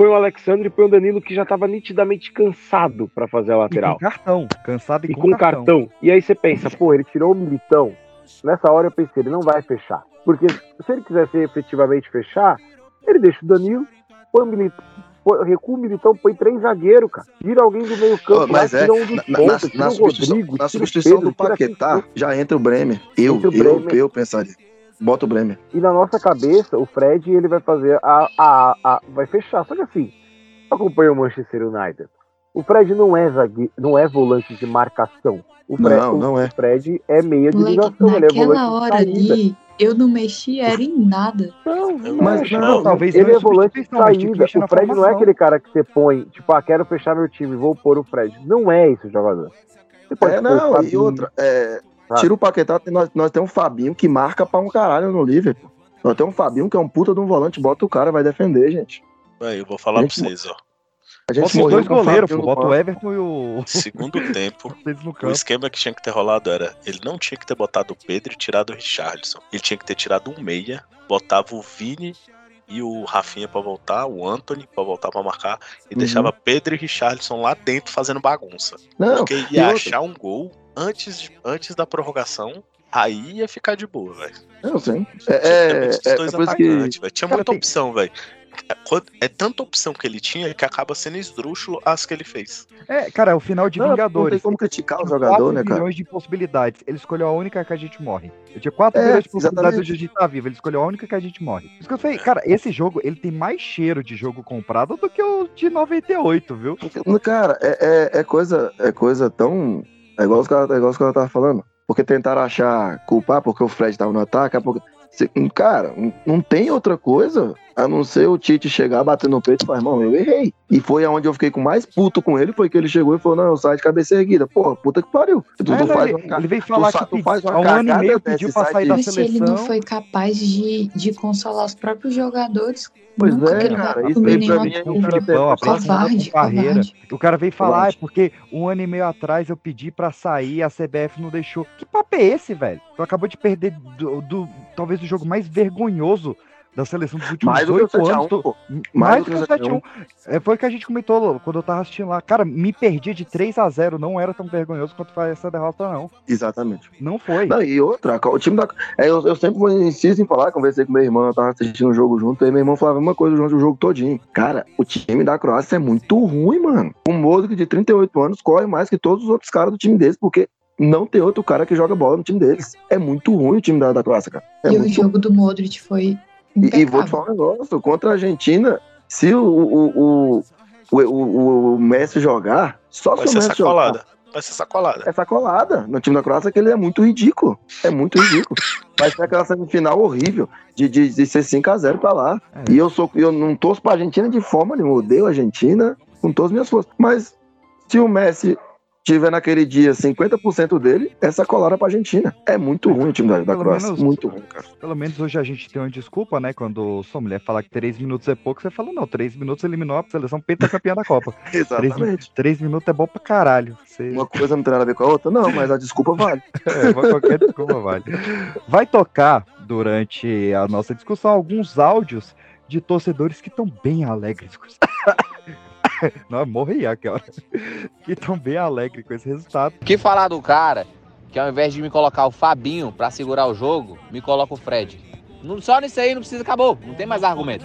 Põe o Alexandre e põe o Danilo que já tava nitidamente cansado pra fazer a E lateral com cartão, cansado e, e com cartão. E aí você pensa, pô, ele tirou o Militão. Nessa hora eu pensei, ele não vai fechar. Porque se ele quisesse efetivamente fechar, ele deixa o Danilo, põe o Militão, põe, recua o Militão, põe três zagueiros, cara. Tira alguém do meio campo, mas lá, é, um na, na- na substituição, Rodrigo, na tira o substituição Pedro, do Paquetá, já entra o Bremer. Eu, Entra o eu, Bremer. eu pensaria. Bota o Bremer. E na nossa cabeça, o Fred ele vai fazer a, a, a vai fechar. Só que assim, acompanha o Manchester United. O Fred não é zague, não é volante de marcação. O Fred, Não, não é. o Fred é meia de ligação, ele é naquela volante de hora ali, eu não mexi, era em nada. Não, Mas acho, não, talvez ele não é volante de que saída. O Fred não é aquele cara que você põe, tipo, ah, quero fechar meu time, vou pôr o Fred. Não é esse o jogador. Você pode É, não, e outra, é? Tira o Paquetá, nós, nós temos um Fabinho que marca pra um caralho no Liverpool. Nós temos um Fabinho que é um puta de um volante, bota o cara, vai defender, gente. Aí, eu vou falar pra Gente, vocês, ó. A gente morreu dois com o goleiros, pô. Bota o. Everton e o. Segundo tempo, o esquema que tinha que ter rolado era: ele não tinha que ter botado o Pedro e tirado o Richarlison. Ele tinha que ter tirado um meia, botava o Vini e o Rafinha pra voltar, o Anthony pra voltar pra marcar, e Uhum. deixava Pedro e Richarlison lá dentro fazendo bagunça. Não, Porque e ia achar um gol antes, de- antes da prorrogação, aí ia ficar de boa, velho. não sei. Tinha É, é, é, é dois que. Tinha Cara, muita tem- opção, velho. É, É tanta opção que ele tinha que acaba sendo esdrúxulo as que ele fez. É, cara, é o final de Não, não tem Vingadores. como criticar o jogador, né, cara? milhões de possibilidades. Ele escolheu a única que a gente morre. Eu tinha 4 É, milhões de possibilidades exatamente. de a gente estar vivo. Ele escolheu a única que a gente morre. Por isso que eu falei, cara, esse jogo, ele tem mais cheiro de jogo comprado do que o de 98, viu? Cara, é, é, é coisa, é coisa tão. É igual os caras é igual os caras estavam falando. Porque tentaram achar culpar porque o Fred tava no ataque. Porque... Cara, não tem outra coisa a não ser o Tite chegar, bater no peito e falar, irmão, eu errei. E foi aonde eu fiquei com mais puto com ele, foi que ele chegou e falou, não, eu saio de cabeça erguida. Porra, puta que pariu. Tu, tu É, faz ele, uma, ele veio tu falar sa- que tu faz uma há um ano e meio pediu pra sai sair da Mas se ele não seleção. foi capaz de, de consolar os próprios jogadores, Pois nunca é, cara, isso aí pra mim é um Filipão, Covarde, com carreira. covarde. O cara veio falar, Covarde. é porque um ano e meio atrás eu pedi pra sair, a CBF não deixou. Que papo é esse, velho? Tu acabou de perder do, do- talvez o jogo mais vergonhoso da seleção dos últimos Mais do que o oito 7 a 1, anos. tô-. Mais, Mais do que o 7x1. É, foi o que a gente comentou quando eu tava assistindo lá. Cara, me perdi de 3 a 0 Não era tão vergonhoso quanto foi essa derrota, não. Exatamente. Não foi. Não, e outra, o time da. é, eu, eu sempre insisto em falar, conversei com meu irmão, eu tava assistindo o jogo junto, e meu irmão falava a mesma coisa durante o jogo todinho. Cara, o time da Croácia é muito ruim, mano. O Modric de 38 anos corre mais que todos os outros caras do time deles, porque não tem outro cara que joga bola no time deles. É muito ruim o time da, da Croácia, cara. É e o muito jogo do Modric foi. E, e vou te falar um negócio, contra a Argentina, se o, o, o, o, o- o Messi jogar, só Vai se o ser Messi sacolada. jogar. Vai ser sacolada. É sacolada no time da Croácia que ele é muito ridículo. É muito ridículo. Vai ser aquela semifinal horrível de, de, de ser 5x0 pra lá. E eu sou eu não torço pra Argentina de forma nenhuma. Eu odeio a Argentina com todas as minhas forças. Mas se o Messi tiver naquele dia 50% dele, é sacolada pra Argentina. É muito ruim o time da, da Croácia. menos- Muito ruim, cara. Pelo menos hoje a gente tem uma desculpa, né? Quando sua mulher fala que 3 minutos é pouco, você fala, não, 3 minutos eliminou a seleção pentacampeã da Copa. Exatamente. 3 minutos é bom pra caralho. Você... Uma coisa não tem nada a ver com a outra, não, mas a desculpa vale. É, qualquer desculpa vale. Vai tocar durante a nossa discussão alguns áudios de torcedores que estão bem alegres com isso. Não, morri aqui, ó. Que estão bem alegres com esse resultado. que falar do cara que ao invés de me colocar o Fabinho pra segurar o jogo, me coloca o Fred? Não- Só nisso aí não precisa, acabou. Não tem mais argumento.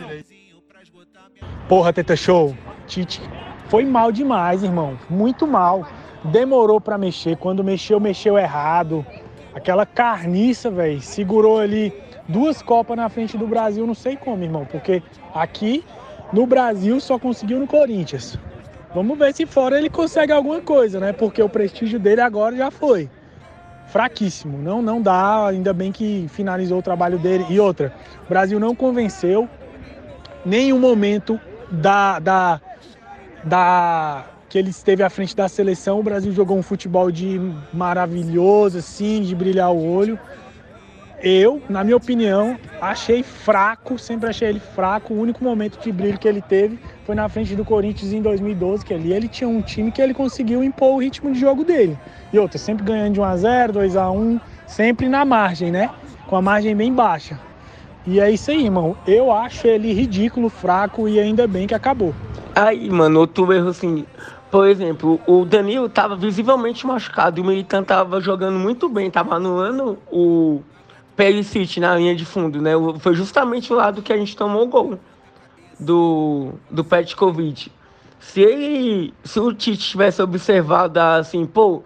Porra, Teta Show, Tite foi mal demais, irmão. Muito mal. Demorou pra mexer. Quando mexeu, mexeu errado. Aquela carniça, velho. Segurou ali duas Copas na frente do Brasil, não sei como, irmão. Porque aqui no Brasil só conseguiu no Corinthians. Vamos ver se fora ele consegue alguma coisa, né? Porque o prestígio dele agora já foi. Fraquíssimo. Não, não dá. Ainda bem que finalizou o trabalho dele. E outra, o Brasil não convenceu nenhum momento da, da, da que ele esteve à frente da seleção. O Brasil jogou um futebol de maravilhoso, assim, de brilhar o olho. Eu, na minha opinião, achei fraco, sempre achei ele fraco. O único momento de brilho que ele teve foi na frente do Corinthians em 2012, que ali ele tinha um time que ele conseguiu impor o ritmo de jogo dele. E outra, sempre ganhando de 1x0, 2x1, sempre na margem, né? Com a margem bem baixa. E é isso aí, irmão. Eu acho ele ridículo, fraco e ainda bem que acabou. Aí, mano, outro erro assim. Por exemplo, o Danilo tava visivelmente machucado e o Militão tava jogando muito bem, tava anulando o Perisic na linha de fundo, né? Foi justamente o lado que a gente tomou o gol do, do Petkovic. Se ele, se o Tite tivesse observado assim, pô,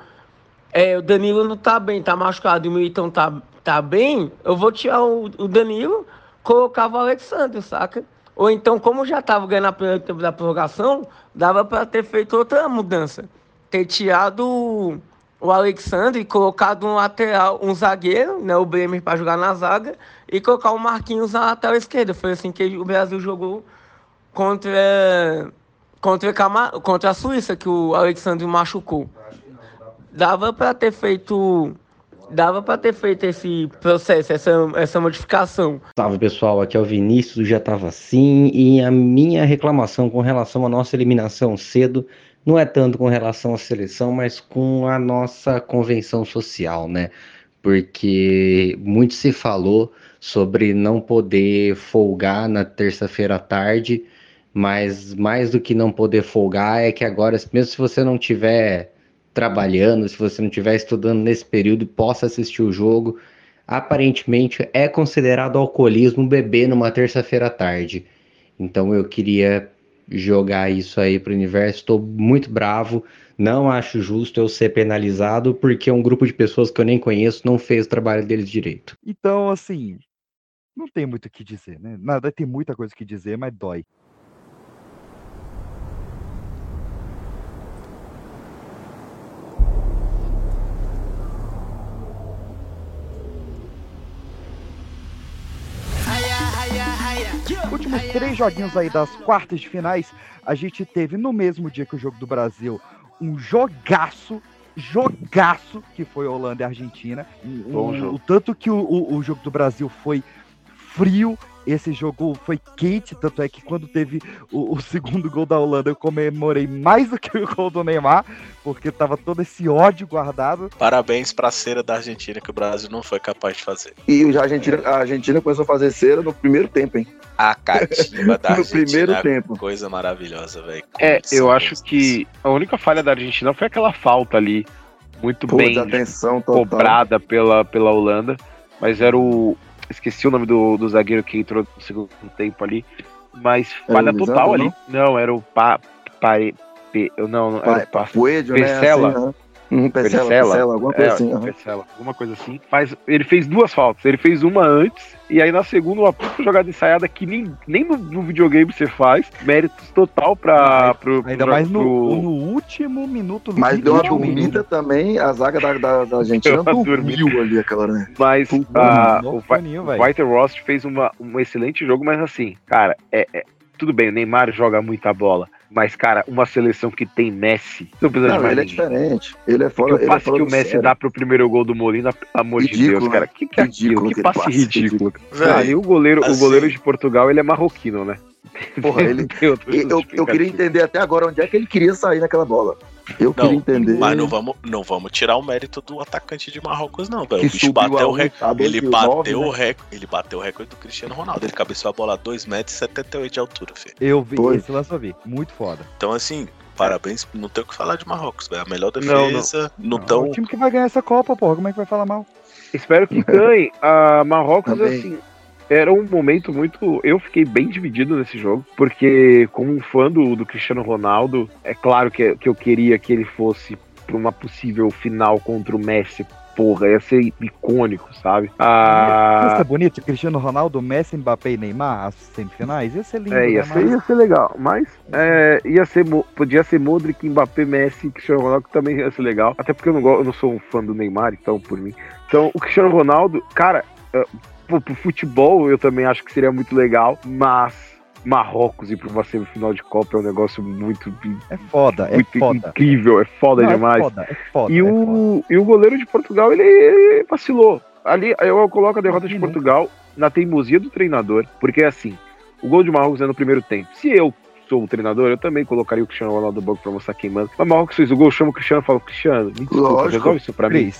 é, o Danilo não tá bem, tá machucado e o Militão tá, tá bem, eu vou tirar o, o Danilo, colocava o Alexandre, saca? Ou então, como já tava ganhando a primeira tempo da prorrogação, dava pra ter feito outra mudança. Ter tirado o- Alexandre colocado um lateral, um zagueiro, né, o Bremer pra jogar na zaga, e colocar o Marquinhos na lateral esquerda. Foi assim que o Brasil jogou contra contra, Cama- contra a Suíça, que o Alexandre machucou. Dava para ter feito. Dava para ter feito esse processo, essa, essa modificação. Salve pessoal, aqui é o Vinícius Já Tava Assim e a minha reclamação com relação à nossa eliminação cedo não é tanto com relação à seleção, mas com a nossa convenção social, né? Porque muito se falou sobre não poder folgar na terça-feira à tarde, mas mais do que não poder folgar é que agora, mesmo se você não tiver trabalhando, se você não estiver estudando nesse período, possa assistir o jogo. Aparentemente é considerado alcoolismo beber numa terça-feira à tarde. Então eu queria jogar isso aí pro universo. Estou muito bravo. Não acho justo eu ser penalizado porque um grupo de pessoas que eu nem conheço não fez o trabalho deles direito. Então, assim, não tem muito o que dizer, né? Nada, tem muita coisa que dizer, mas dói. Últimos três joguinhos aí das quartas de finais, a gente teve no mesmo dia que o jogo do Brasil um jogaço, jogaço, que foi Holanda e Argentina. Jogo. O tanto que o, o- o jogo do Brasil foi frio. Esse jogo foi quente, tanto é que quando teve o, o segundo gol da Holanda, eu comemorei mais do que o gol do Neymar, porque tava todo esse ódio guardado. Parabéns pra cera da Argentina que o Brasil não foi capaz de fazer. E a Argentina, a Argentina começou a fazer cera no primeiro tempo, hein? A catimba da No Argentina. primeiro tempo. Coisa maravilhosa, velho. É, eu acho que a única falha da Argentina foi aquela falta ali, muito Pô, bem cobrada pela, pela Holanda, mas era o. Esqueci o nome do, do zagueiro que entrou no segundo tempo ali, mas falha total ali. Não, era o Pa. pa, Pe- não, não, era o Pa. Puedio, né? Pesela. Assim, Pesela, Pesela, alguma coisa É, assim. Pesela, alguma coisa assim. Mas ele fez duas faltas. Ele fez uma antes, e aí na segunda, uma puta jogada ensaiada que nem, nem no, no videogame você faz. Méritos total pra. Pro, Ainda pro- mais no, pro- no último minuto. Mas no deu uma dormida também, a zaga da, da, da Argentina dormiu ali aquela, né? Mas Puta, ah, mano, o, foninho, Vi- velho. o White Ross fez uma, um excelente jogo, mas assim, cara, é, é- tudo bem, o Neymar joga muita bola. Mas, cara, uma seleção que tem Messi, não precisa de Não, mais ele é ninguém. diferente. Ele é fora. o é passe fora que o do Messi sério. dá pro primeiro gol do Molina, pelo amor de Ridículo, Deus, cara. né? Que que é Ridículo, aquilo? Que passe passe ridículo. Ah, e o goleiro, assim- o goleiro de Portugal, ele é marroquino, né? Porra, ele- Eu, eu queria entender até agora onde é que ele queria sair naquela bola. Eu Não, queria entender. mas não vamos, não vamos tirar o mérito do atacante de Marrocos, não, velho. O bicho bateu o recorde. Ele nove, bateu o né? recorde. Ele bateu o recorde do Cristiano Ronaldo. Ele cabeceou a bola a 2 metros e 78 de altura, filho. Eu vi, Foi. esse lance eu vi. Muito foda. Então, assim, parabéns. Não tem o que falar de Marrocos, velho. A melhor Não, não. defesa. Não, É tão. o time que vai ganhar essa Copa, porra. Como é que vai falar mal? Espero que ganhe. A Marrocos, Também. assim, era um momento muito. Eu fiquei bem dividido nesse jogo, porque, como um fã do, do Cristiano Ronaldo, é claro que, que eu queria que ele fosse para uma possível final contra o Messi. Porra, ia ser icônico, sabe? Ia ser Ah, bonito, Cristiano Ronaldo, Messi, Mbappé e Neymar, as semifinais, ia ser lindo. é, ia né, ser, mas- ia ser legal, mas é, ia ser, podia ser Modric, Mbappé, Messi e Cristiano Ronaldo, que também ia ser legal. Até porque eu não, eu não sou um fã do Neymar, então, por mim. Então, o Cristiano Ronaldo, cara, é, pô, pro futebol eu também acho que seria muito legal, mas Marrocos ir pra uma semifinal de Copa é um negócio muito, É foda, é muito foda. incrível, é foda Não, demais. É foda, é foda. E é foda. o, e o goleiro de Portugal, ele, ele vacilou. Ali, eu coloco a derrota de. Portugal na teimosia do treinador, porque assim, o gol de Marrocos é no primeiro tempo. Se eu sou o treinador, eu também colocaria o Cristiano Ronaldo no banco pra mostrar queimando. Mas Marrocos fez o gol, chama o Cristiano e fala, Cristiano, me desculpa, Lógico. resolve isso pra mim.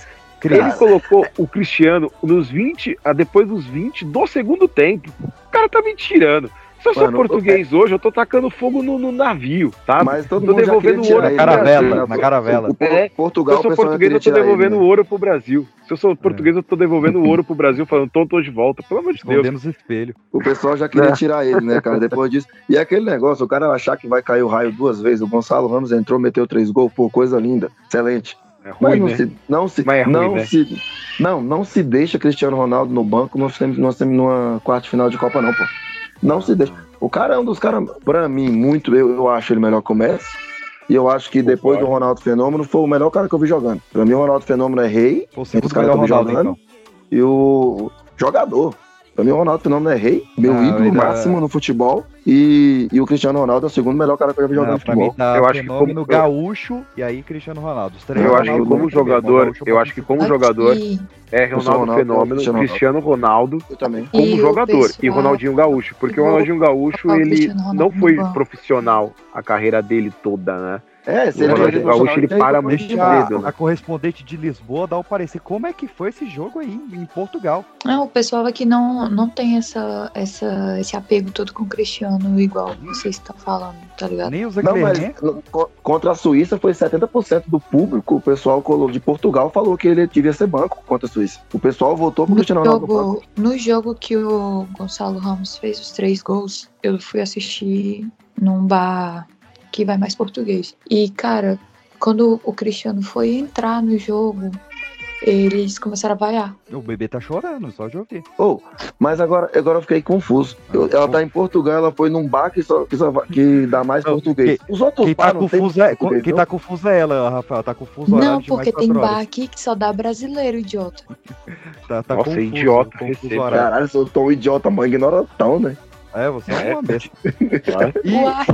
Ele colocou o Cristiano nos 20, a depois dos 20 do segundo tempo. O cara tá me tirando. Se eu sou Mano, português hoje, eu tô tacando fogo no, no navio, tá? Mas todo tô mundo já devolvendo ouro na caravela, na caravela. O, o, É, Se Portugal, eu sou português, eu tô tirar ele, devolvendo né? ouro pro Brasil. Se eu sou português, eu tô devolvendo ouro pro Brasil, falando, tô, tô de volta. Pelo amor de Deus. espelhos. O pessoal já queria É. tirar ele, né, cara? Depois disso. E aquele negócio, o cara achar que vai cair o raio duas vezes. O Gonçalo Ramos entrou, meteu três gols, pô, coisa linda. Excelente. É Mas ruim, não né? se, não se, Mas é ruim, não né? se, não, não se deixa Cristiano Ronaldo no banco nós temos, nós temos numa quarta final de Copa, não, pô. Não se deixa. O cara é um dos caras, pra mim, muito, eu, eu acho ele melhor que o Messi. E eu acho que depois do Ronaldo Fenômeno foi o melhor cara que eu vi jogando. Pra mim, o Ronaldo Fenômeno é rei. Entre segundo os caras que eu vi jogando. então. E o jogador. Pra mim, o Ronaldo Fenômeno é rei, meu Ah, ídolo ainda- máximo no futebol. E, e o Cristiano Ronaldo é o segundo melhor cara que eu já vi jogando Não, pra mim futebol. tá Eu acho que fenômeno como- gaúcho e aí Cristiano Ronaldo. Os três Eu acho que como bem, jogador, Gaúcho eu acho que como jogador é Ronaldo Fenômeno, Cristiano Ronaldo. Cristiano Ronaldo Eu também. como E jogador e Ronaldinho Gaúcho, porque o Ronaldinho Gaúcho ele não no foi profissional a carreira dele toda, né? É, se O ele Ronaldinho Gaúcho, ele para muito cedo, né? a correspondente de Lisboa dar o parecer. Como é que foi esse jogo aí em Portugal? não, o pessoal aqui não, não tem essa, essa, esse apego todo com o Cristiano igual vocês estão falando, tá ligado? Nem os Não, mas contra a Suíça foi 70% do público, o pessoal colo- de Portugal falou que ele devia ser banco contra a Suíça. O pessoal votou pro No Cristiano Ronaldo. jogo, no jogo que o Gonçalo Ramos fez os três gols, eu fui assistir num bar que vai mais português. E, cara, quando o Cristiano foi entrar no jogo, eles começaram a vaiar. O bebê tá chorando, só de ouvir. Oh, mas agora, agora eu fiquei confuso. Eu- ela tá em Portugal, ela foi num bar que, só, que, só que dá mais Não, português. Os outros Quem tá bar não tem confuso é, português, quem não? tá confuso é ela, Rafael. Tá confuso Não, mais porque tem bar horas. aqui que só dá brasileiro, idiota. Tá, tá Nossa, confuso, idiota, confuso. Caralho, eu sou tão idiota, mãe, ignorantão, né? É, você é uma besta. E, Uai,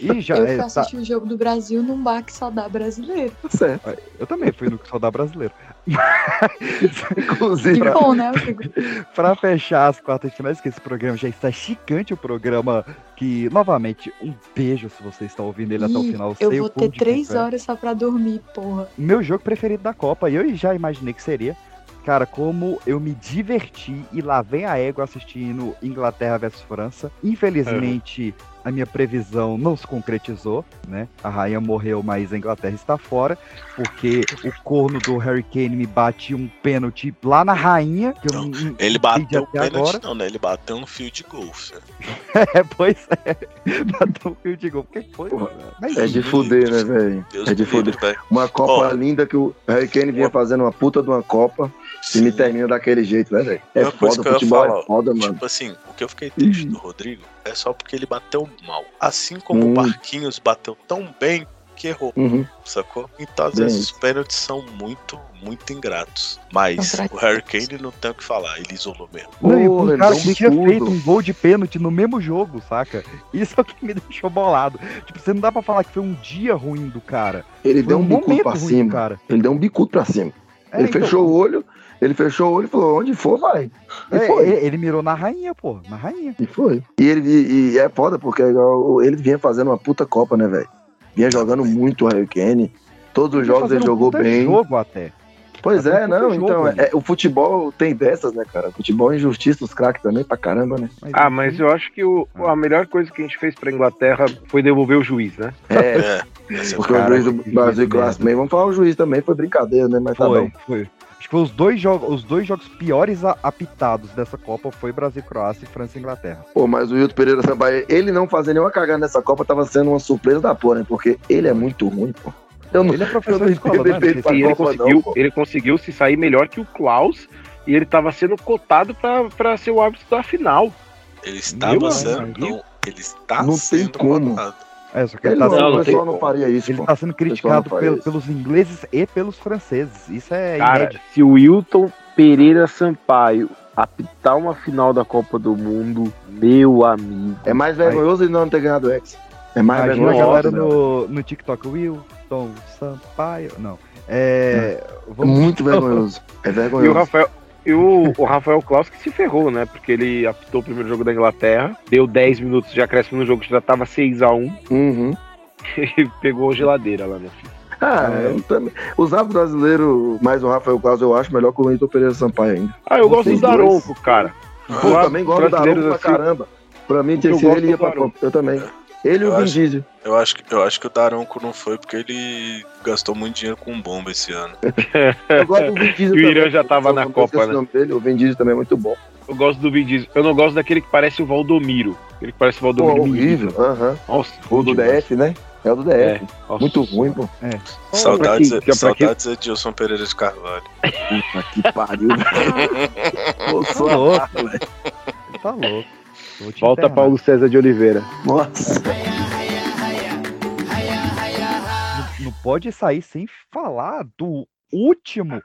Ih, já eu é, fui tá- assistir o jogo do Brasil num bar que só dá brasileiro. Certo. Eu também fui no Saudar Brasileiro. Inclusive, Que bom, né, amigo? Pra fechar as quartas de finais, que esse programa já está chicante, o programa que, novamente, um beijo se você está ouvindo ele até o Ih, final. eu vou ter três é. horas só pra dormir, porra. Meu jogo preferido da Copa, e eu já imaginei que seria. Cara, como eu me diverti e lá vem a égua assistindo Inglaterra versus França. Infelizmente, a minha previsão não se concretizou, né? A rainha morreu, mas a Inglaterra está fora, porque o corno do Harry Kane me bate um pênalti lá na rainha, que eu não, não Ele bateu o até pênalti, agora. não, né? Ele bateu no fio de golfe. né? É, pois é. Bateu um fio de gol. O que foi? Mas, É de fuder, né, velho? É de fuder. Uma Copa linda que o Harry Kane vinha fazendo uma puta de uma Copa e me termina daquele jeito, né, velho? É Uma coisa foda, que futebol falar, é foda, mano. Tipo assim, o que eu fiquei triste do Rodrigo é só porque ele bateu mal. Assim como Hum. o Marquinhos bateu tão bem que errou, Uhum. sacou? Então, às Bem vezes, isso. os pênaltis são muito, muito ingratos. Mas o Harry Kane não tem o que falar, ele isolou mesmo. Não, um ele cara um tinha feito um gol de pênalti no mesmo jogo, saca? Isso é o que me deixou bolado. Tipo, você não dá pra falar que foi um dia ruim do cara. Ele Foi deu um momento bicudo pra cima. cara. Ele deu um bicudo pra cima. É, ele então- fechou o olho, ele fechou o olho e falou: onde for, vai. E É, foi. ele, ele mirou na rainha, pô. Na rainha. E foi. E ele e, e é foda, porque é ele vinha fazendo uma puta Copa, né, velho? Vinha jogando muito o Harry Kane. Todos os jogos ele um jogou puta bem. jogo até. Pois é, não, jogo então, é, o futebol tem dessas, né, cara? O futebol é injustiça, os craques também pra caramba, né? Ah, mas eu acho que o, a melhor coisa que a gente fez pra Inglaterra foi devolver o juiz, né? É, porque o juiz do Brasil e Croácia também, vamos falar o juiz também, foi brincadeira, né? Mas tá Foi, bom. foi. Acho que foi os dois jogos, os dois jogos piores apitados dessa Copa foi Brasil, Croácia e França e Inglaterra. Pô, mas o Hilton Pereira Sampaio, ele não fazer nenhuma cagada nessa Copa tava sendo uma surpresa da porra, né? Porque ele é muito ruim, pô. Eu não, Ele é eu professor não de escola, é? E ele Copa, conseguiu, não, ele conseguiu se sair melhor que o Klaus e ele tava sendo cotado pra, pra ser o árbitro da final. Ele estava Meu sendo. amigo. Não, ele está Não tem sendo como. cotado. É, só que ele, Ele tá não, sendo, o pessoal não faria isso, ele pô. tá sendo criticado não faria pel- isso. pelos ingleses e pelos franceses. Isso é Cara, inédito. se o Wilton Pereira Sampaio apitar uma final da Copa do Mundo, meu amigo. É mais vergonhoso ele não ter ganhado o X. É mais Imagina a vergonhoso. galera né? no, no TikTok, Wilton Sampaio. Não. É. É vamos- muito vergonhoso. É E o vergonhoso. Rafael, e o, o Rafael Klaus que se ferrou, né? Porque ele apitou o primeiro jogo da Inglaterra, deu 10 minutos de acréscimo no jogo que já tava 6x1 Uhum. e pegou a geladeira lá, meu filho. Ah, É. eu também. Os árbitros brasileiros, mais o Rafael Claus, eu acho melhor que o Hilton Pereira Sampaio ainda. Ah, eu gosto do Daronco, cara. Pô, eu também gosto do Daronco pra assim, caramba. Pra mim, tinha gosto ele ia pra. Eu também. Ele e o Vin Diesel. Eu acho, que, eu acho que o Daronco não foi porque ele gastou muito dinheiro com bomba esse ano. Eu gosto do Vin Diesel o. Irã já tava na Copa, né? dele, o Vin Diesel também é muito bom. Eu gosto do Vin Diesel. Eu não gosto daquele que parece o Valdomiro. Aquele que parece o Pô, Valdomiro. horrível. menino. Aham. Nossa, O do demais. DF, né? É o do DF. É. Muito ruim, pô. É. Saudades, pra quem- pra saudades Edilson Pereira de Carvalho. Puta que pariu. Pô, Tá louco. velho. Tá louco. Vou Volta internar. Paulo César de Oliveira. Nossa. Não pode sair sem falar do último,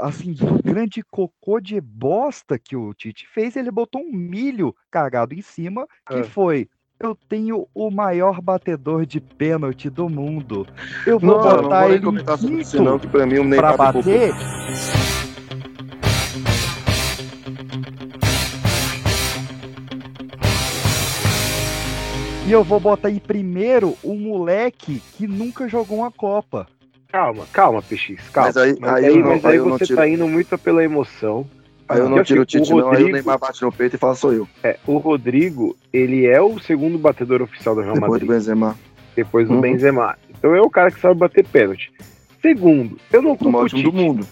assim, do grande cocô de bosta que o Tite fez. Ele botou um milho cagado em cima, que Ah. foi. Eu tenho o maior batedor de pênalti do mundo. Eu vou Não, não botar vou nem ele em comentar sobre isso, quinto não, que pra mim o pra Neymar ficou E eu vou botar em primeiro o moleque que nunca jogou uma Copa. Calma, calma, PX, calma. Mas aí- mas aí aí, eu não- mas aí eu você tiro- tá indo muito pela emoção. Aí eu não Porque, tiro o Tite, não. Aí o Rodrigo- Neymar bate no peito e fala, sou eu. É, o Rodrigo, ele é o segundo batedor oficial do Real Depois do Madrid. Benzema. depois do Uhum. Benzema. Então é o cara que sabe bater pênalti. Segundo, eu não culpo maior o time Tite. do mundo.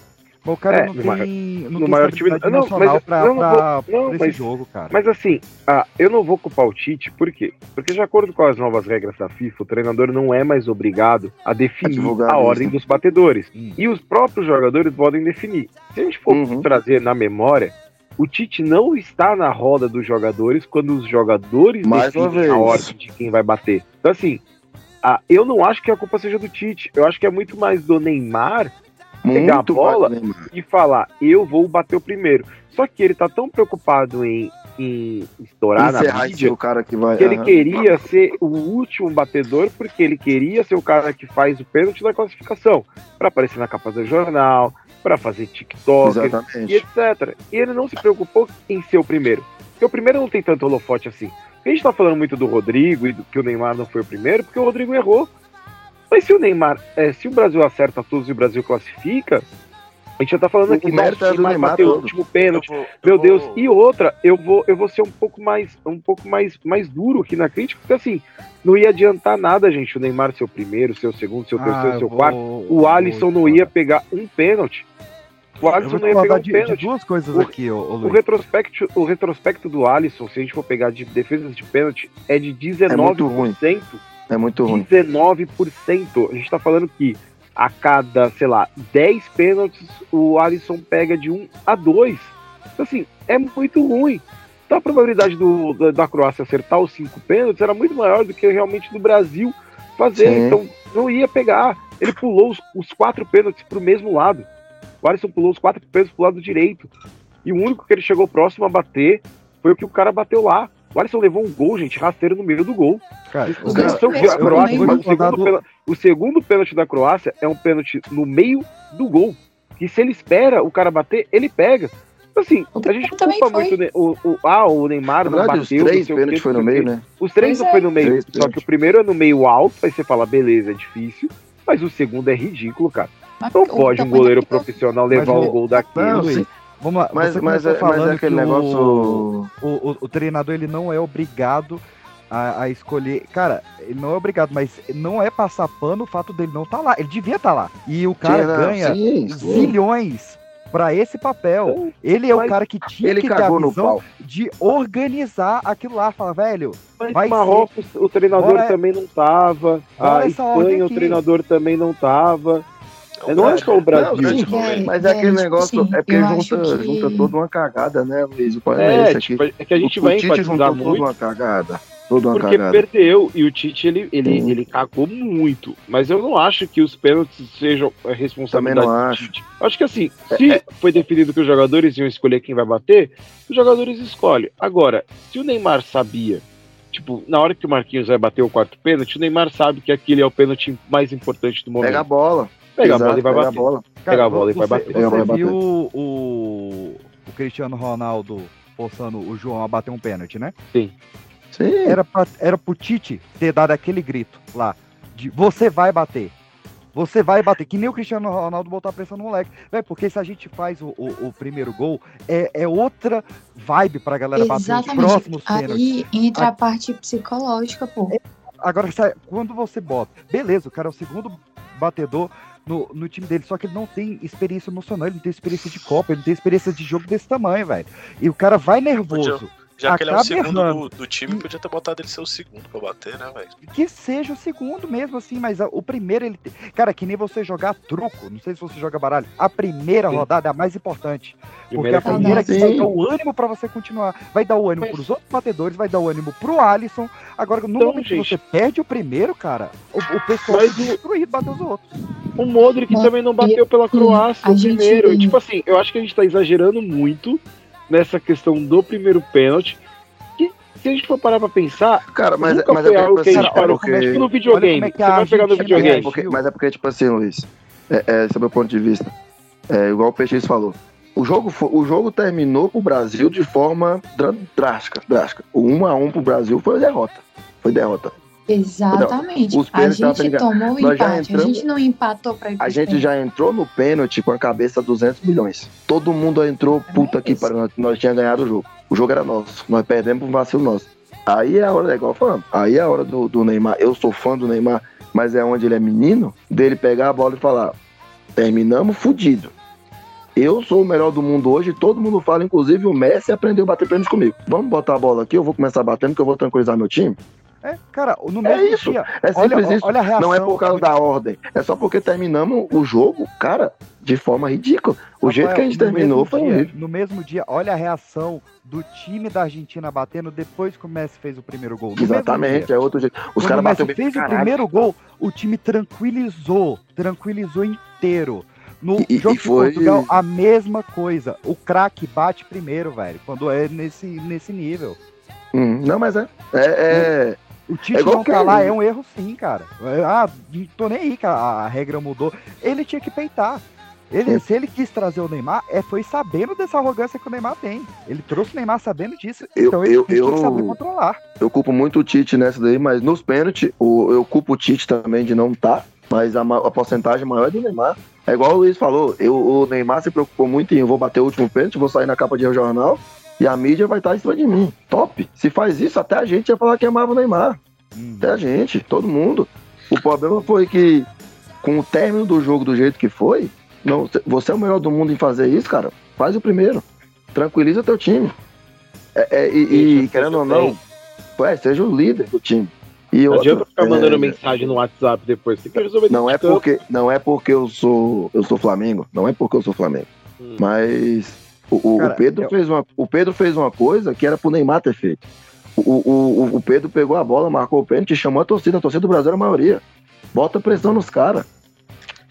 Mas o cara É, não no tem, maior- não no tem maior time- não, nacional mas- pra, não, não pra- vou- não, pra esse mas- jogo, cara. Mas assim, ah, eu não vou culpar o Tite, por quê? Porque de acordo com as novas regras da FIFA, o treinador não é mais obrigado a definir a isso. ordem dos batedores. Hum. E os próprios jogadores podem definir. Se a gente for Uhum. trazer na memória, o Tite não está na roda dos jogadores quando os jogadores Mais uma definem a ordem de quem vai bater. Então assim, ah, eu não acho que a culpa seja do Tite. Eu acho que é muito mais do Neymar pegar Muito a bola Neymar. e falar, eu vou bater o primeiro. Só que ele tá tão preocupado em em estourar na Encerrar e mídia o cara que vai. que ele aham. queria ser o último batedor porque ele queria ser o cara que faz o pênalti da classificação para aparecer na capa do jornal, para fazer TikTok Exatamente. e etc. E ele não se preocupou em ser o primeiro. Porque o primeiro não tem tanto holofote assim. A gente tá falando muito do Rodrigo e do que o Neymar não foi o primeiro, porque o Rodrigo errou. Mas se o Neymar, é, se o Brasil acerta todos e o Brasil classifica, a gente já tá falando O aqui, nossa, é do o Neymar bateu o último pênalti. Meu Deus, e outra, eu vou, eu vou ser um pouco mais, um pouco mais, mais duro aqui na crítica, porque assim, não ia adiantar nada, gente, o Neymar ser o primeiro, ser o segundo, ser o Ah, terceiro, eu ser o vou- quarto. O Alisson não ia pegar um pênalti. O Eu Alisson vou não ia pegar um de, de pênalti. duas coisas O- aqui, ô, ô O Luiz. retrospecto, o retrospecto do Alisson, se a gente for pegar de defesas de pênalti, é de 19%. muito ruim. É muito ruim. 19%. A gente tá falando que a cada, sei lá, 10 pênaltis, o Alisson pega de 1 a 2. Então, assim, é muito ruim. Então a probabilidade do, da, da Croácia acertar os 5 pênaltis era muito maior do que realmente do Brasil fazer. Sim. Então não ia pegar. Ele pulou os, os quatro pênaltis pro mesmo lado. O Alisson pulou os quatro pênaltis pro lado direito. E o único que ele chegou próximo a bater foi o que o cara bateu lá. O Alisson levou um gol, gente, rasteiro no meio do gol. Cara, o cara- que a Croácia, segundo do- pênalti, o segundo pênalti da Croácia é um pênalti no meio do gol. E se ele espera o cara bater, ele pega. Então, Assim, a gente culpa foi. muito o, o, ah, o Neymar Na não verdade, bateu. os três pênaltis foi no meio, né? Os três Pois não é. foi no meio. Três Só que o primeiro é no meio alto, aí você fala, beleza, é difícil. Mas o segundo é ridículo, cara. Mas Não pode um goleiro daquilo- profissional levar Mas um o- gol daquele. Não. Vamos lá, Mas, você mas, é, mas falando é aquele que o- negócio. o, o, o treinador ele não é obrigado a, a escolher. Cara, ele não é obrigado, mas não é passar pano o fato dele não estar lá. Ele devia estar lá. E o cara não, ganha sim, zilhões pra esse papel. Ele é o Mas cara que tinha Ele que ter a visão de organizar aquilo lá. Fala, velho, Mas vai Marrocos, o treinador Bora- também não tava. A Espanha, o treinador também não tava. Não é só o Brasil. Não, Sim, é, mas é é, aquele tipo negócio, assim, é porque junta, que- junta toda uma cagada, né, Luiz? O É, aqui. tipo, é que a gente o, vai o Tite enfatizar juntou toda muito uma cagada. Toda uma porque cagada. perdeu e o Tite ele, ele, Sim. ele cagou muito. Mas eu não acho que os pênaltis sejam a responsabilidade Também não do acho. Tite. Eu acho que assim, se foi definido que os jogadores iam escolher quem vai bater, os jogadores escolhem. Agora, se o Neymar sabia, tipo, na hora que o Marquinhos vai bater o quarto pênalti, o Neymar sabe que aquele é o pênalti mais importante do momento. Pega a bola. Pega a bola e vai bater. a bola. Pega a bola e vai bater. Você a viu o, o Cristiano Ronaldo forçando o João a bater um pênalti, né? Sim. Sim. Era, pra, era pro Tite ter dado aquele grito lá. De você vai bater. Você vai bater. Que nem o Cristiano Ronaldo botar pressão no moleque. Véi, porque se a gente faz o, o, o primeiro gol, é, é outra vibe pra galera bater os Exatamente. próximos pênaltis. Aí entra a parte psicológica, pô. Agora, quando você bota. Beleza, o cara é o segundo batedor no, no time dele, só que ele não tem experiência emocional, ele não tem experiência de Copa, ele não tem experiência de jogo desse tamanho, velho. E o cara vai nervoso. Já que ele é o segundo do, do time, podia ter botado ele ser o segundo pra bater, né, velho? Que seja o segundo mesmo, assim, mas o primeiro ele. Cara, que nem você jogar truco, não sei se você joga baralho. A primeira Sim. rodada é a mais importante. Porque Primeira a primeira que vai dar o ânimo pra você continuar. Vai dar o ânimo Mas- pros outros batedores, vai dar o ânimo pro Alisson. Agora, no Então, momento que gente- você perde o primeiro, cara, o, o pessoal Mas o- destruído, bater os outros. O Modric Mas- também não bateu pela Croácia o gente- primeiro. Tipo assim, eu acho que a gente tá exagerando muito nessa questão do primeiro pênalti. Que se a gente for parar pra pensar, Cara, mas, nunca mas é foi porque, algo que a assim, gente parou. olha como é que- Tipo no olha videogame. é que Você a vai pegar no videogame. É porque- mas é porque, tipo assim, Luiz, é, é, esse é o meu ponto de vista. É, igual o PX falou. O jogo, fo- o jogo terminou pro Brasil de forma drástica, drástica. O 1 a 1 pro Brasil foi derrota. Foi derrota. Exatamente. Os a gente tomou o Nós empate. A entramos- gente não empatou pra ir A gente já entrou no pênalti com a cabeça 200 milhões. Todo mundo entrou, puta que pariu, nós, nós tínhamos ganhado o jogo. O jogo era nosso, nós perdemos por um vacilo nosso. Aí é a hora, é igual falando, aí é a hora do, do Neymar. Eu sou fã do Neymar, mas é onde ele é menino, dele pegar a bola e falar: terminamos fudido. Eu sou o melhor do mundo hoje, todo mundo fala, inclusive o Messi aprendeu a bater pênalti comigo. Vamos botar a bola aqui, eu vou começar batendo, que eu vou tranquilizar meu time. É, cara, no É mesmo isso, dia. É olha, isso. olha a reação. Não é por causa da ordem. É só porque terminamos o jogo, cara, de forma ridícula. O Rafael, jeito que a gente no terminou foi dia. No mesmo dia, olha a reação do time da Argentina batendo depois que o Messi fez o primeiro gol. No Exatamente, é outro jeito. Os caras Messi bateram bem fez o primeiro gol, o time tranquilizou, tranquilizou inteiro. No E- e jogo foi- de Portugal, a mesma coisa. O craque bate primeiro, velho, quando é nesse, nesse nível. Hum, não, mas é. É, é, O Tite É não tá lá, é um erro sim, cara. É, Ah, não tô nem aí que a, a regra mudou. Ele tinha que peitar. Ele, É. Se ele quis trazer o Neymar, é, foi sabendo dessa arrogância que o Neymar tem. Ele trouxe o Neymar sabendo disso, Eu- então ele eu- tinha que eu- saber controlar. eu culpo muito o Tite nessa daí, mas nos pênaltis, eu culpo o Tite também de não estar, mas a, a porcentagem maior é do Neymar. É igual o Luiz falou, eu, o Neymar se preocupou muito em eu vou bater o último pênalti, vou sair na capa de jornal e a mídia vai estar em cima de mim. Top! Se faz isso, até a gente ia falar que amava o Neymar. Até a gente, todo mundo. O problema foi que, com o término do jogo do jeito que foi, não, você é o melhor do mundo em fazer isso, cara. Faz o primeiro. Tranquiliza teu time. É, é, e, e, querendo ou não, é, seja o líder do time. E Não outra, adianta ficar é, mandando mensagem no WhatsApp depois. Tem que resolver Não é porque não é porque eu sou eu sou Flamengo, não é porque eu sou Flamengo. Mas o, Cara, o Pedro eu- fez uma o Pedro fez uma coisa que era pro Neymar ter feito. O, o, o- o Pedro pegou a bola, marcou o pênalti, chamou a torcida, a torcida do Brasil era a maioria. Bota pressão nos caras.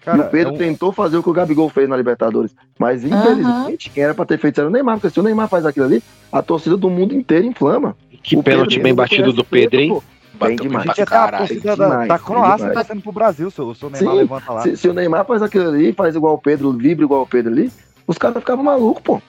E Cara, o Pedro é um- tentou fazer o que o Gabigol fez na Libertadores. Mas, infelizmente, quem era pra ter feito isso era o Neymar. Porque se o Neymar faz aquilo ali, a torcida do mundo inteiro inflama. Que O pênalti Pedro bem batido do Pedro, Pedro, hein? pô. Bem demais. Tinha até a torcida da, demais, da Croácia demais. torcendo pro Brasil, se o se o Neymar Sim, levanta lá. se, se o Neymar faz aquilo ali, faz igual o Pedro, vibra igual o Pedro ali, os caras ficavam malucos, pô.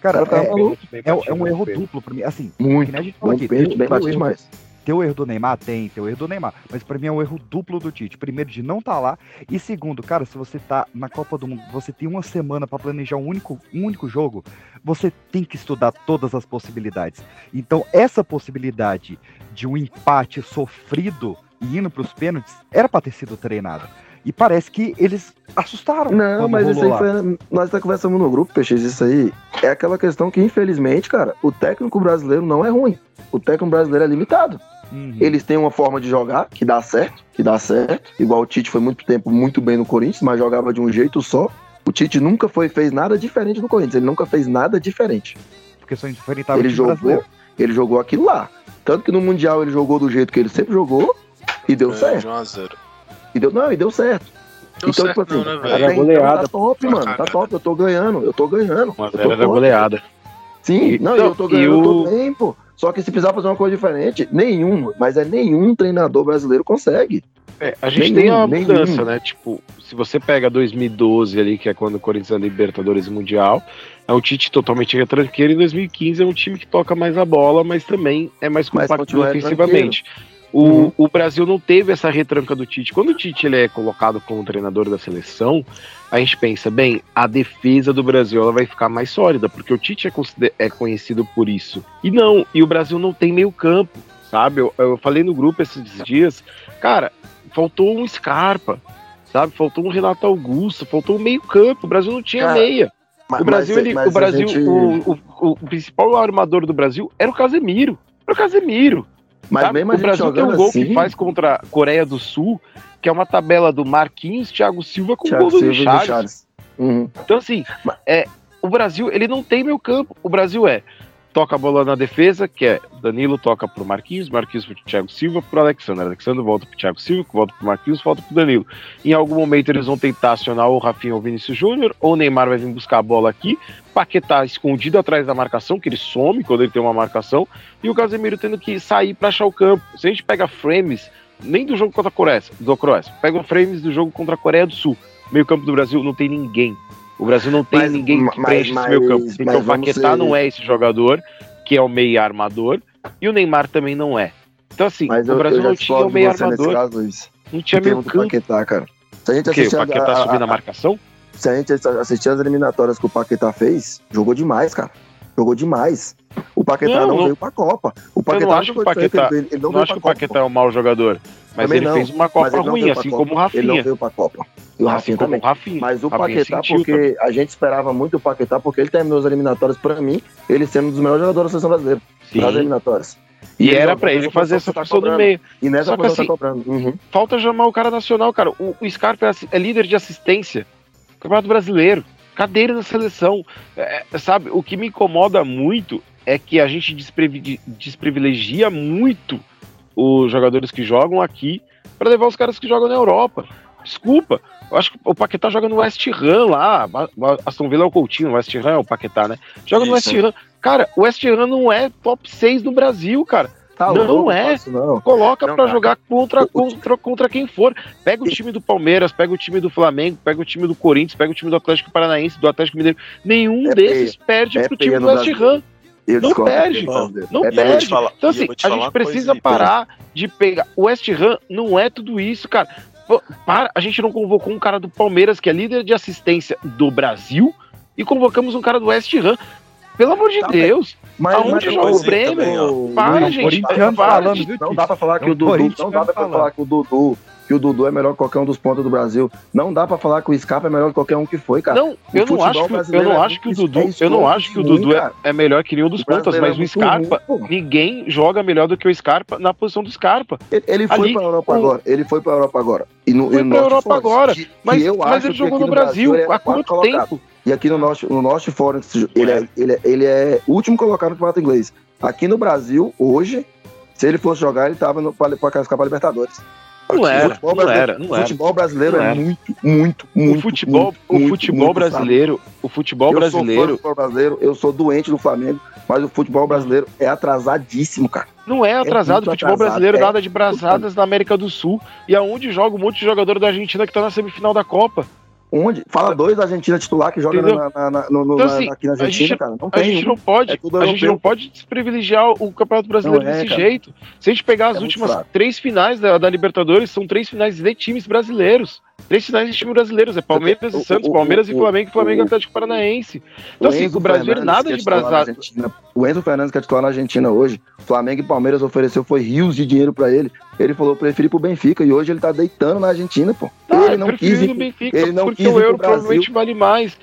Cara, caras é, malucos. é, é um erro duplo pra mim. Assim, Muito. que nem a gente falou aqui. tem- bem tem batido. Tem o erro do Neymar? Tem, tem o erro do Neymar. Mas pra mim é um erro duplo do Tite. Primeiro, de não estar lá. E segundo, cara, se você tá na Copa do Mundo, você tem uma semana pra planejar um único, um único jogo, você tem que estudar todas as possibilidades. Então, essa possibilidade de um empate sofrido e indo pros pênaltis era pra ter sido treinada. E parece que eles assustaram. Não, mas isso aí foi. Nós tá conversando no grupo, Peixes, isso aí é aquela questão que, infelizmente, cara, o técnico brasileiro não é ruim. O técnico brasileiro é limitado. Uhum. Eles têm uma forma de jogar que dá certo, que dá certo. Igual o Tite foi muito tempo muito bem no Corinthians, mas jogava de um jeito só. O Tite nunca foi, fez nada diferente no Corinthians. Ele nunca fez nada diferente. Porque só enfrentava o ele time jogou, brasileiro. ele jogou aquilo lá. Tanto que no Mundial ele jogou do jeito que ele sempre jogou e deu É, certo. de 1 a 0. E deu, não, e deu certo. Deu então, certo tipo assim, não, né, até então Goleada tá top, mano. Tá top, eu tô ganhando, eu tô ganhando. Uma eu tô zero era top. goleada. Sim, E- não, não, eu tô ganhando, eu tô o- bem, pô. Só que se precisar fazer uma coisa diferente, nenhum, mas é nenhum treinador brasileiro consegue. É, a gente Nenhum, tem uma nenhum. mudança, né? Tipo, se você pega 2012 ali, que é quando o Corinthians é Libertadores e Mundial, é um Tite totalmente retranqueiro. Em 2015 é um time que toca mais a bola, mas também é mais compacto ofensivamente. O, Uhum. o Brasil não teve essa retranca do Tite. Quando o Tite ele é colocado como treinador da seleção, a gente pensa, bem, a defesa do Brasil ela vai ficar mais sólida, porque o Tite é, consider- é conhecido por isso. E não, e o Brasil não tem meio campo, sabe? Eu, eu falei no grupo esses dias, cara, faltou um Scarpa, sabe? Faltou um Renato Augusto, faltou um meio campo, o Brasil não tinha Cara, meia. Mas- o Brasil, mas- ele, mas o Brasil, gente- o, o- o principal armador do Brasil era o Casemiro. Era o Casemiro. Mas sabe? mesmo a o gente Brasil tem um gol assim- que faz contra a Coreia do Sul, que é uma tabela do Marquinhos, Thiago Silva com o Thiago gol do. Charles. Uhum. Então, assim, é, o Brasil, ele não tem meio campo. O Brasil é, toca a bola na defesa, que é Danilo toca pro Marquinhos, Marquinhos pro Thiago Silva, pro Alexandre. Alexandre volta pro Thiago Silva, volta pro Marquinhos, volta pro Danilo. Em algum momento eles vão tentar acionar o Rafinha ou o Vinícius Júnior, ou o Neymar vai vir buscar a bola aqui, Paquetá escondido atrás da marcação, que ele some quando ele tem uma marcação, e o Casemiro tendo que sair para achar o campo. Se a gente pega frames, nem do jogo contra a Coreia, do Croácia, pega frames do jogo contra a Coreia do Sul. Meio campo do Brasil não tem ninguém. O Brasil não tem Mas- ninguém que preenche mas- esse meio campo. Porque o vamos Paquetá ser- não é esse jogador, que é o meio armador, e o Neymar também não é. Então, assim, Mas o Brasil não tinha o meio armador, caso, não tinha meio campo. Paquetá, cara. Se a gente O? O assistir a- Paquetá a- subindo a a- marcação? Se a gente assistir as eliminatórias que o Paquetá fez, jogou demais, cara. Jogou demais. O Paquetá Não, não, não- veio pra Copa. O Eu Paquetá não acho que o Paquetá, ele, ele não não acho que o. Paquetá é um mau jogador, mas Também ele não. fez uma Copa ruim, assim Copa. como o Rafinha. Ele não veio pra Copa. E o Assim Rafinha como também. Rafinha. Mas o Rafinha Paquetá, sentiu porque a gente esperava muito o Paquetá, porque ele terminou as eliminatórias, pra mim, ele sendo um dos melhores jogadores da seleção brasileira. Sim. Nas eliminatórias. E ele era pra ele fazer essa tá função do cobrando. meio. E nessa Só que posição assim, tá cobrando. Uhum. falta chamar o cara nacional, cara. O, o Scarpa é, é líder de assistência. Campeonato Brasileiro. Ele na seleção? É, sabe, o que me incomoda muito é que a gente desprevi- desprivilegia muito os jogadores que jogam aqui para levar os caras que jogam na Europa. Desculpa, Eu acho que o Paquetá joga no West Ham lá. Aston Villa é o Coutinho, o West Ham é o Paquetá, né? Joga no West Isso. Ham. Cara, o West Ham não é top 6 do Brasil, cara. Tá não louco, é. fácil, não. Coloca Não pra dá. jogar contra, contra, contra quem for. Pega o time do Palmeiras, pega o time do Flamengo, pega o time do Corinthians, pega o time do Atlético Paranaense, do Atlético Mineiro. Nenhum É desses peia. perde É pro time do West. Ham. Eu Não perde, não É perde. falar- Então, assim, a gente precisa aí, parar de pegar. O West Ham não é tudo isso, cara. Para, a gente não convocou um cara do Palmeiras, que é líder de assistência do Brasil, e convocamos um cara do West Ham. Pelo amor de Tá Deus. Mas- Aonde mas- o Grêmio? Para, Não, gente. corintiano para, falando, viu, Não dá pra falar que o Dudu, não dá pra falando. falar que o Dudu, que o Dudu é melhor que qualquer um dos pontos do Brasil. Não dá pra falar que o Scarpa é melhor que qualquer um que foi, cara. Não, eu não acho que, eu brasileiro não é acho que o muito- Dudu, é eu não acho que o Dudu é, é melhor que nenhum dos pontas, mas é o Scarpa, ruim, ninguém joga melhor do que o Scarpa na posição do Scarpa. Ele, ele foi Ali, pra Europa o- agora. Ele foi pra Europa agora. E no, Foi e no pra Europa agora, que- que mas- eu mas ele que jogou no Brasil, é há quanto colocado. tempo? E aqui no Norte, no Norte Forest, ele é, ele, é, ele é o último colocado no campeonato inglês. Aqui no Brasil, hoje, se ele fosse jogar, ele tava pra classificar pra Libertadores. Não era, futebol não brasileiro- era, não era. futebol brasileiro Não é muito, muito, muito. o futebol, muito, o muito, futebol muito brasileiro, o futebol eu Sou brasileiro do futebol brasileiro, eu sou doente do Flamengo, mas o futebol brasileiro é atrasadíssimo, cara. não é atrasado. muito o futebol atrasado, brasileiro é. nada de braçadas na América do Sul. E aonde joga um monte de jogador da Argentina que tá na semifinal da Copa. Onde? Fala dois da Argentina titular que joga na, na, na, no- Então, assim, aqui na a Argentina, gente, cara. Não a tem. gente não pode, É a gente não pode desprivilegiar o Campeonato Brasileiro Não é, desse cara. jeito. Se a gente pegar as É últimas três finais da, da Libertadores, são três finais de times brasileiros. Três finais de times brasileiros. É Palmeiras O- e Santos, o- Palmeiras o- e Flamengo, Flamengo e o- Atlético Paranaense. Então, assim, Enzo o Brasil é Fernandes, nada é de. Argentina, O Enzo Fernandes, que é titular na Argentina hoje, Flamengo e Palmeiras ofereceu foi rios de dinheiro pra ele. Ele falou, preferi pro Benfica, e hoje ele tá deitando na Argentina, pô. Ele não quis ir, Benfica, ele não porque quis o euro provavelmente vale mais.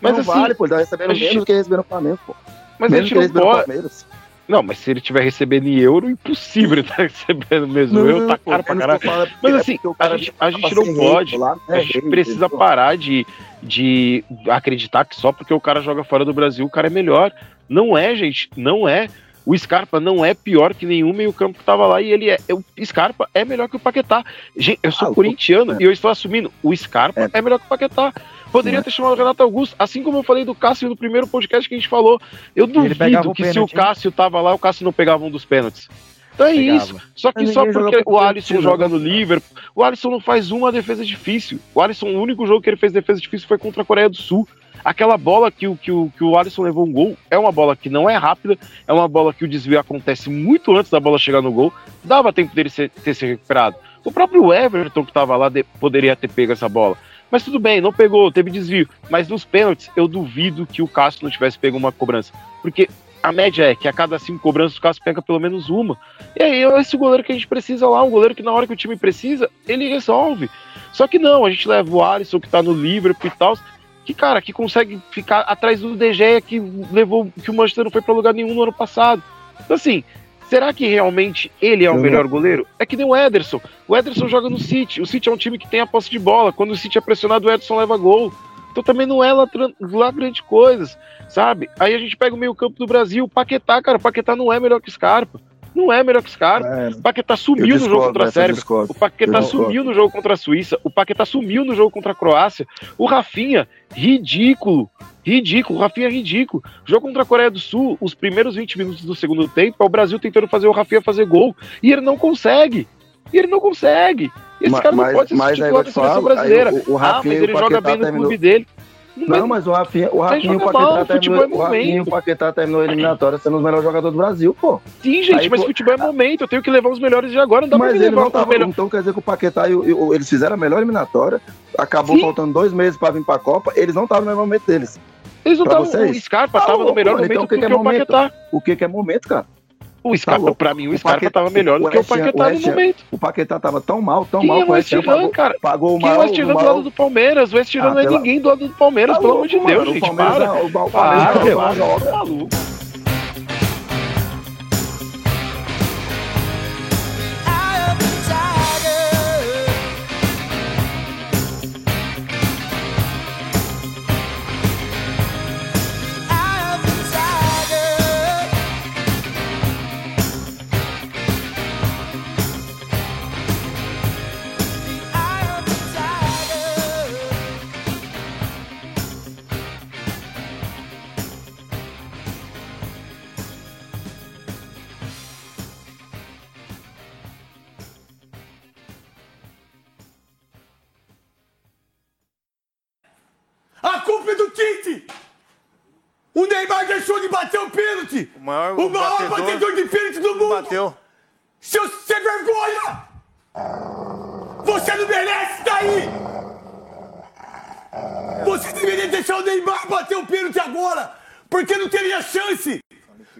Mas não assim, vale, pô, ele tá recebendo gente- menos do que recebendo o Flamengo, pô. mas menos gente que não pode. Palmeiras. Não, mas se ele tiver recebendo em euro, impossível ele tá recebendo mesmo. Não, euro tá pô, caro pra menos caralho. é Mas é assim, o a gente, tá a gente sem não pode. lá, né, A gente precisa pô. parar de, de acreditar que só porque o cara joga fora do Brasil o cara é melhor. Não é, gente. Não é. O Scarpa não é pior que nenhum meio-campo que tava lá e ele é. O Scarpa é melhor que o Paquetá. Gente, eu sou Ah, corintiano é. e eu estou assumindo. O Scarpa é, melhor que o Paquetá. Poderia é. ter chamado o Renato Augusto, assim como eu falei do Cássio no primeiro podcast que a gente falou. Eu duvido que se o? Cássio tava lá, o Cássio não pegava um dos pênaltis. Então é Pegava. isso. Só que só porque o Alisson não. joga no Liverpool, o Alisson não faz uma defesa difícil. O Alisson, o único jogo que ele fez defesa difícil foi contra a Coreia do Sul. Aquela bola que o, que, o, que o Alisson levou um gol é uma bola que não é rápida, é uma bola que o desvio acontece muito antes da bola chegar no gol. Dava tempo dele ser- ter se recuperado. O próprio Everton que tava lá de- poderia ter pego essa bola. Mas tudo bem, não pegou, teve desvio. Mas nos pênaltis, eu duvido que o Cássio não tivesse pego uma cobrança. Porque a média é que a cada cinco cobranças o Cássio pega pelo menos uma. E aí é esse goleiro que a gente precisa lá, um goleiro que na hora que o time precisa, ele resolve. Só que não, a gente leva o Alisson que tá no Liverpool e tal, que cara, que consegue ficar atrás do De Gea que levou que o Manchester não foi pra lugar nenhum no ano passado. Então assim, será que realmente ele é o melhor goleiro? É que nem o Ederson. O Ederson joga no City. O City é um time que tem a posse de bola. Quando o City é pressionado, o Ederson leva gol. Então também não é lá, lá grande coisas, sabe? Aí a gente pega o meio campo do Brasil, o Paquetá, cara, o Paquetá não é melhor que o Scarpa. Não é melhor que o Scarpa. É, O Paquetá sumiu no jogo discordo contra a eu Sérvia. discordo. O Paquetá discordo. sumiu no jogo contra a Suíça. O Paquetá sumiu no jogo contra a Croácia. O Rafinha, ridículo. Ridículo. O Rafinha é ridículo. Jogo contra a Coreia do Sul, os primeiros 20 minutos do segundo tempo, é o Brasil tentando fazer o Rafinha fazer gol. E ele não consegue. E ele não consegue. Esse Ma- cara não mas- pode ser mas titular da seleção falo, aí brasileira. o- o ah, Rafinha mas e o ele joga bem no terminou- clube dele. Não, mas o Rafinha, o Rafinha e o Paquetá mal, terminou, é o Rafinha o. Paquetá terminou a eliminatória sendo os melhores jogadores do Brasil, pô. Sim, gente, Aí, mas pô, futebol é momento. Eu tenho que levar os melhores de agora. Não dá Mas pra me levar não os estavam. melhores. Então quer dizer que o Paquetá e o, o- eles fizeram a melhor eliminatória. Acabou Sim. faltando dois meses pra vir pra Copa. Eles não estavam no melhor momento deles. Eles não estavam. O Scarpa Tá tava no melhor mano. momento Então o que do que é o momento? Paquetá. O que, que é momento, cara? O Scarpa, louco. pra mim, o O Scarpa Paquetá- tava melhor do que o Paquetá no momento. O Paquetá tava tão mal, tão Quem mal é o West Ham pagou, cara? pagou o Quem é o. West Ham do lado do Palmeiras? O West Ham Ah, não é ninguém do lado do Palmeiras, Tá pelo amor de. Deus, gente. Para. é- o Palmeiras é- joga. tá maluco. Maior, O maior batedor de pênalti do mundo! Bateu. Seu sem vergonha! Você não merece estar aí! Você deveria deixar o Neymar bater o pênalti agora! Porque não teria chance!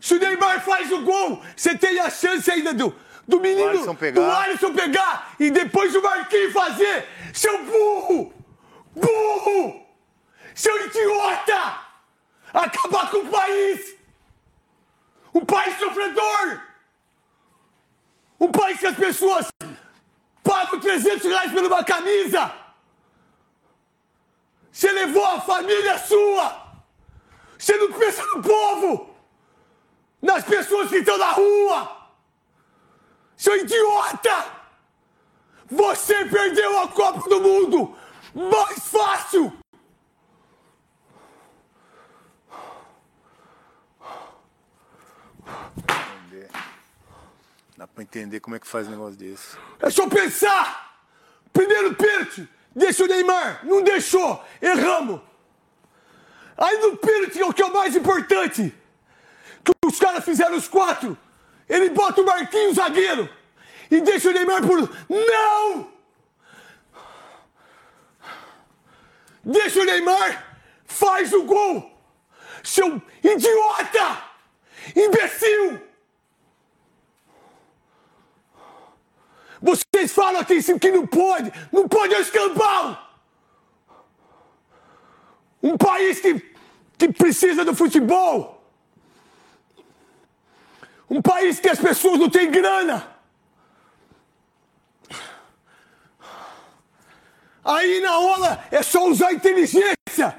Se o Neymar faz o gol, você tem a chance ainda do, do menino, Alisson do Alisson pegar e depois o Marquinhos fazer! Seu burro! Burro! Seu idiota! Acabar com o país! Um país sofredor! Um país que as pessoas pagam 300 reais por uma camisa! Você levou a família sua! Você não pensa no povo! Nas pessoas que estão na rua! Seu idiota! Você perdeu a Copa do Mundo! Mais fácil! Entender. Dá pra entender como é que faz um negócio desse. É só pensar! Primeiro pênalti, deixa o Neymar, não deixou, erramos. Aí no pênalti, o que é o mais importante, que os caras fizeram os quatro, ele bota o Marquinhos zagueiro e deixa o Neymar por. Não! Deixa o Neymar, faz o gol! Seu idiota! Imbecil! Vocês falam aqui sim, que não pode, não pode é escambau! Um país que, que precisa do futebol! Um país que as pessoas não têm grana! Aí na hora é só usar inteligência!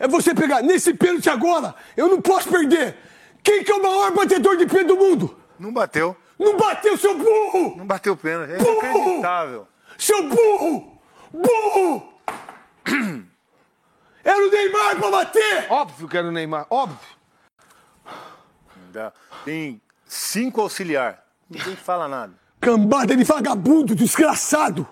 É você pegar nesse pênalti agora, eu não posso perder! Quem que é o maior batedor de pênalti do mundo? Não bateu. Não bateu, seu burro! Não bateu o pênalti. É Burro! inacreditável. Seu burro! Burro! Era o Neymar pra bater! Óbvio que era o Neymar, óbvio. Tem cinco auxiliar. Ninguém fala nada. Cambada de vagabundo, desgraçado!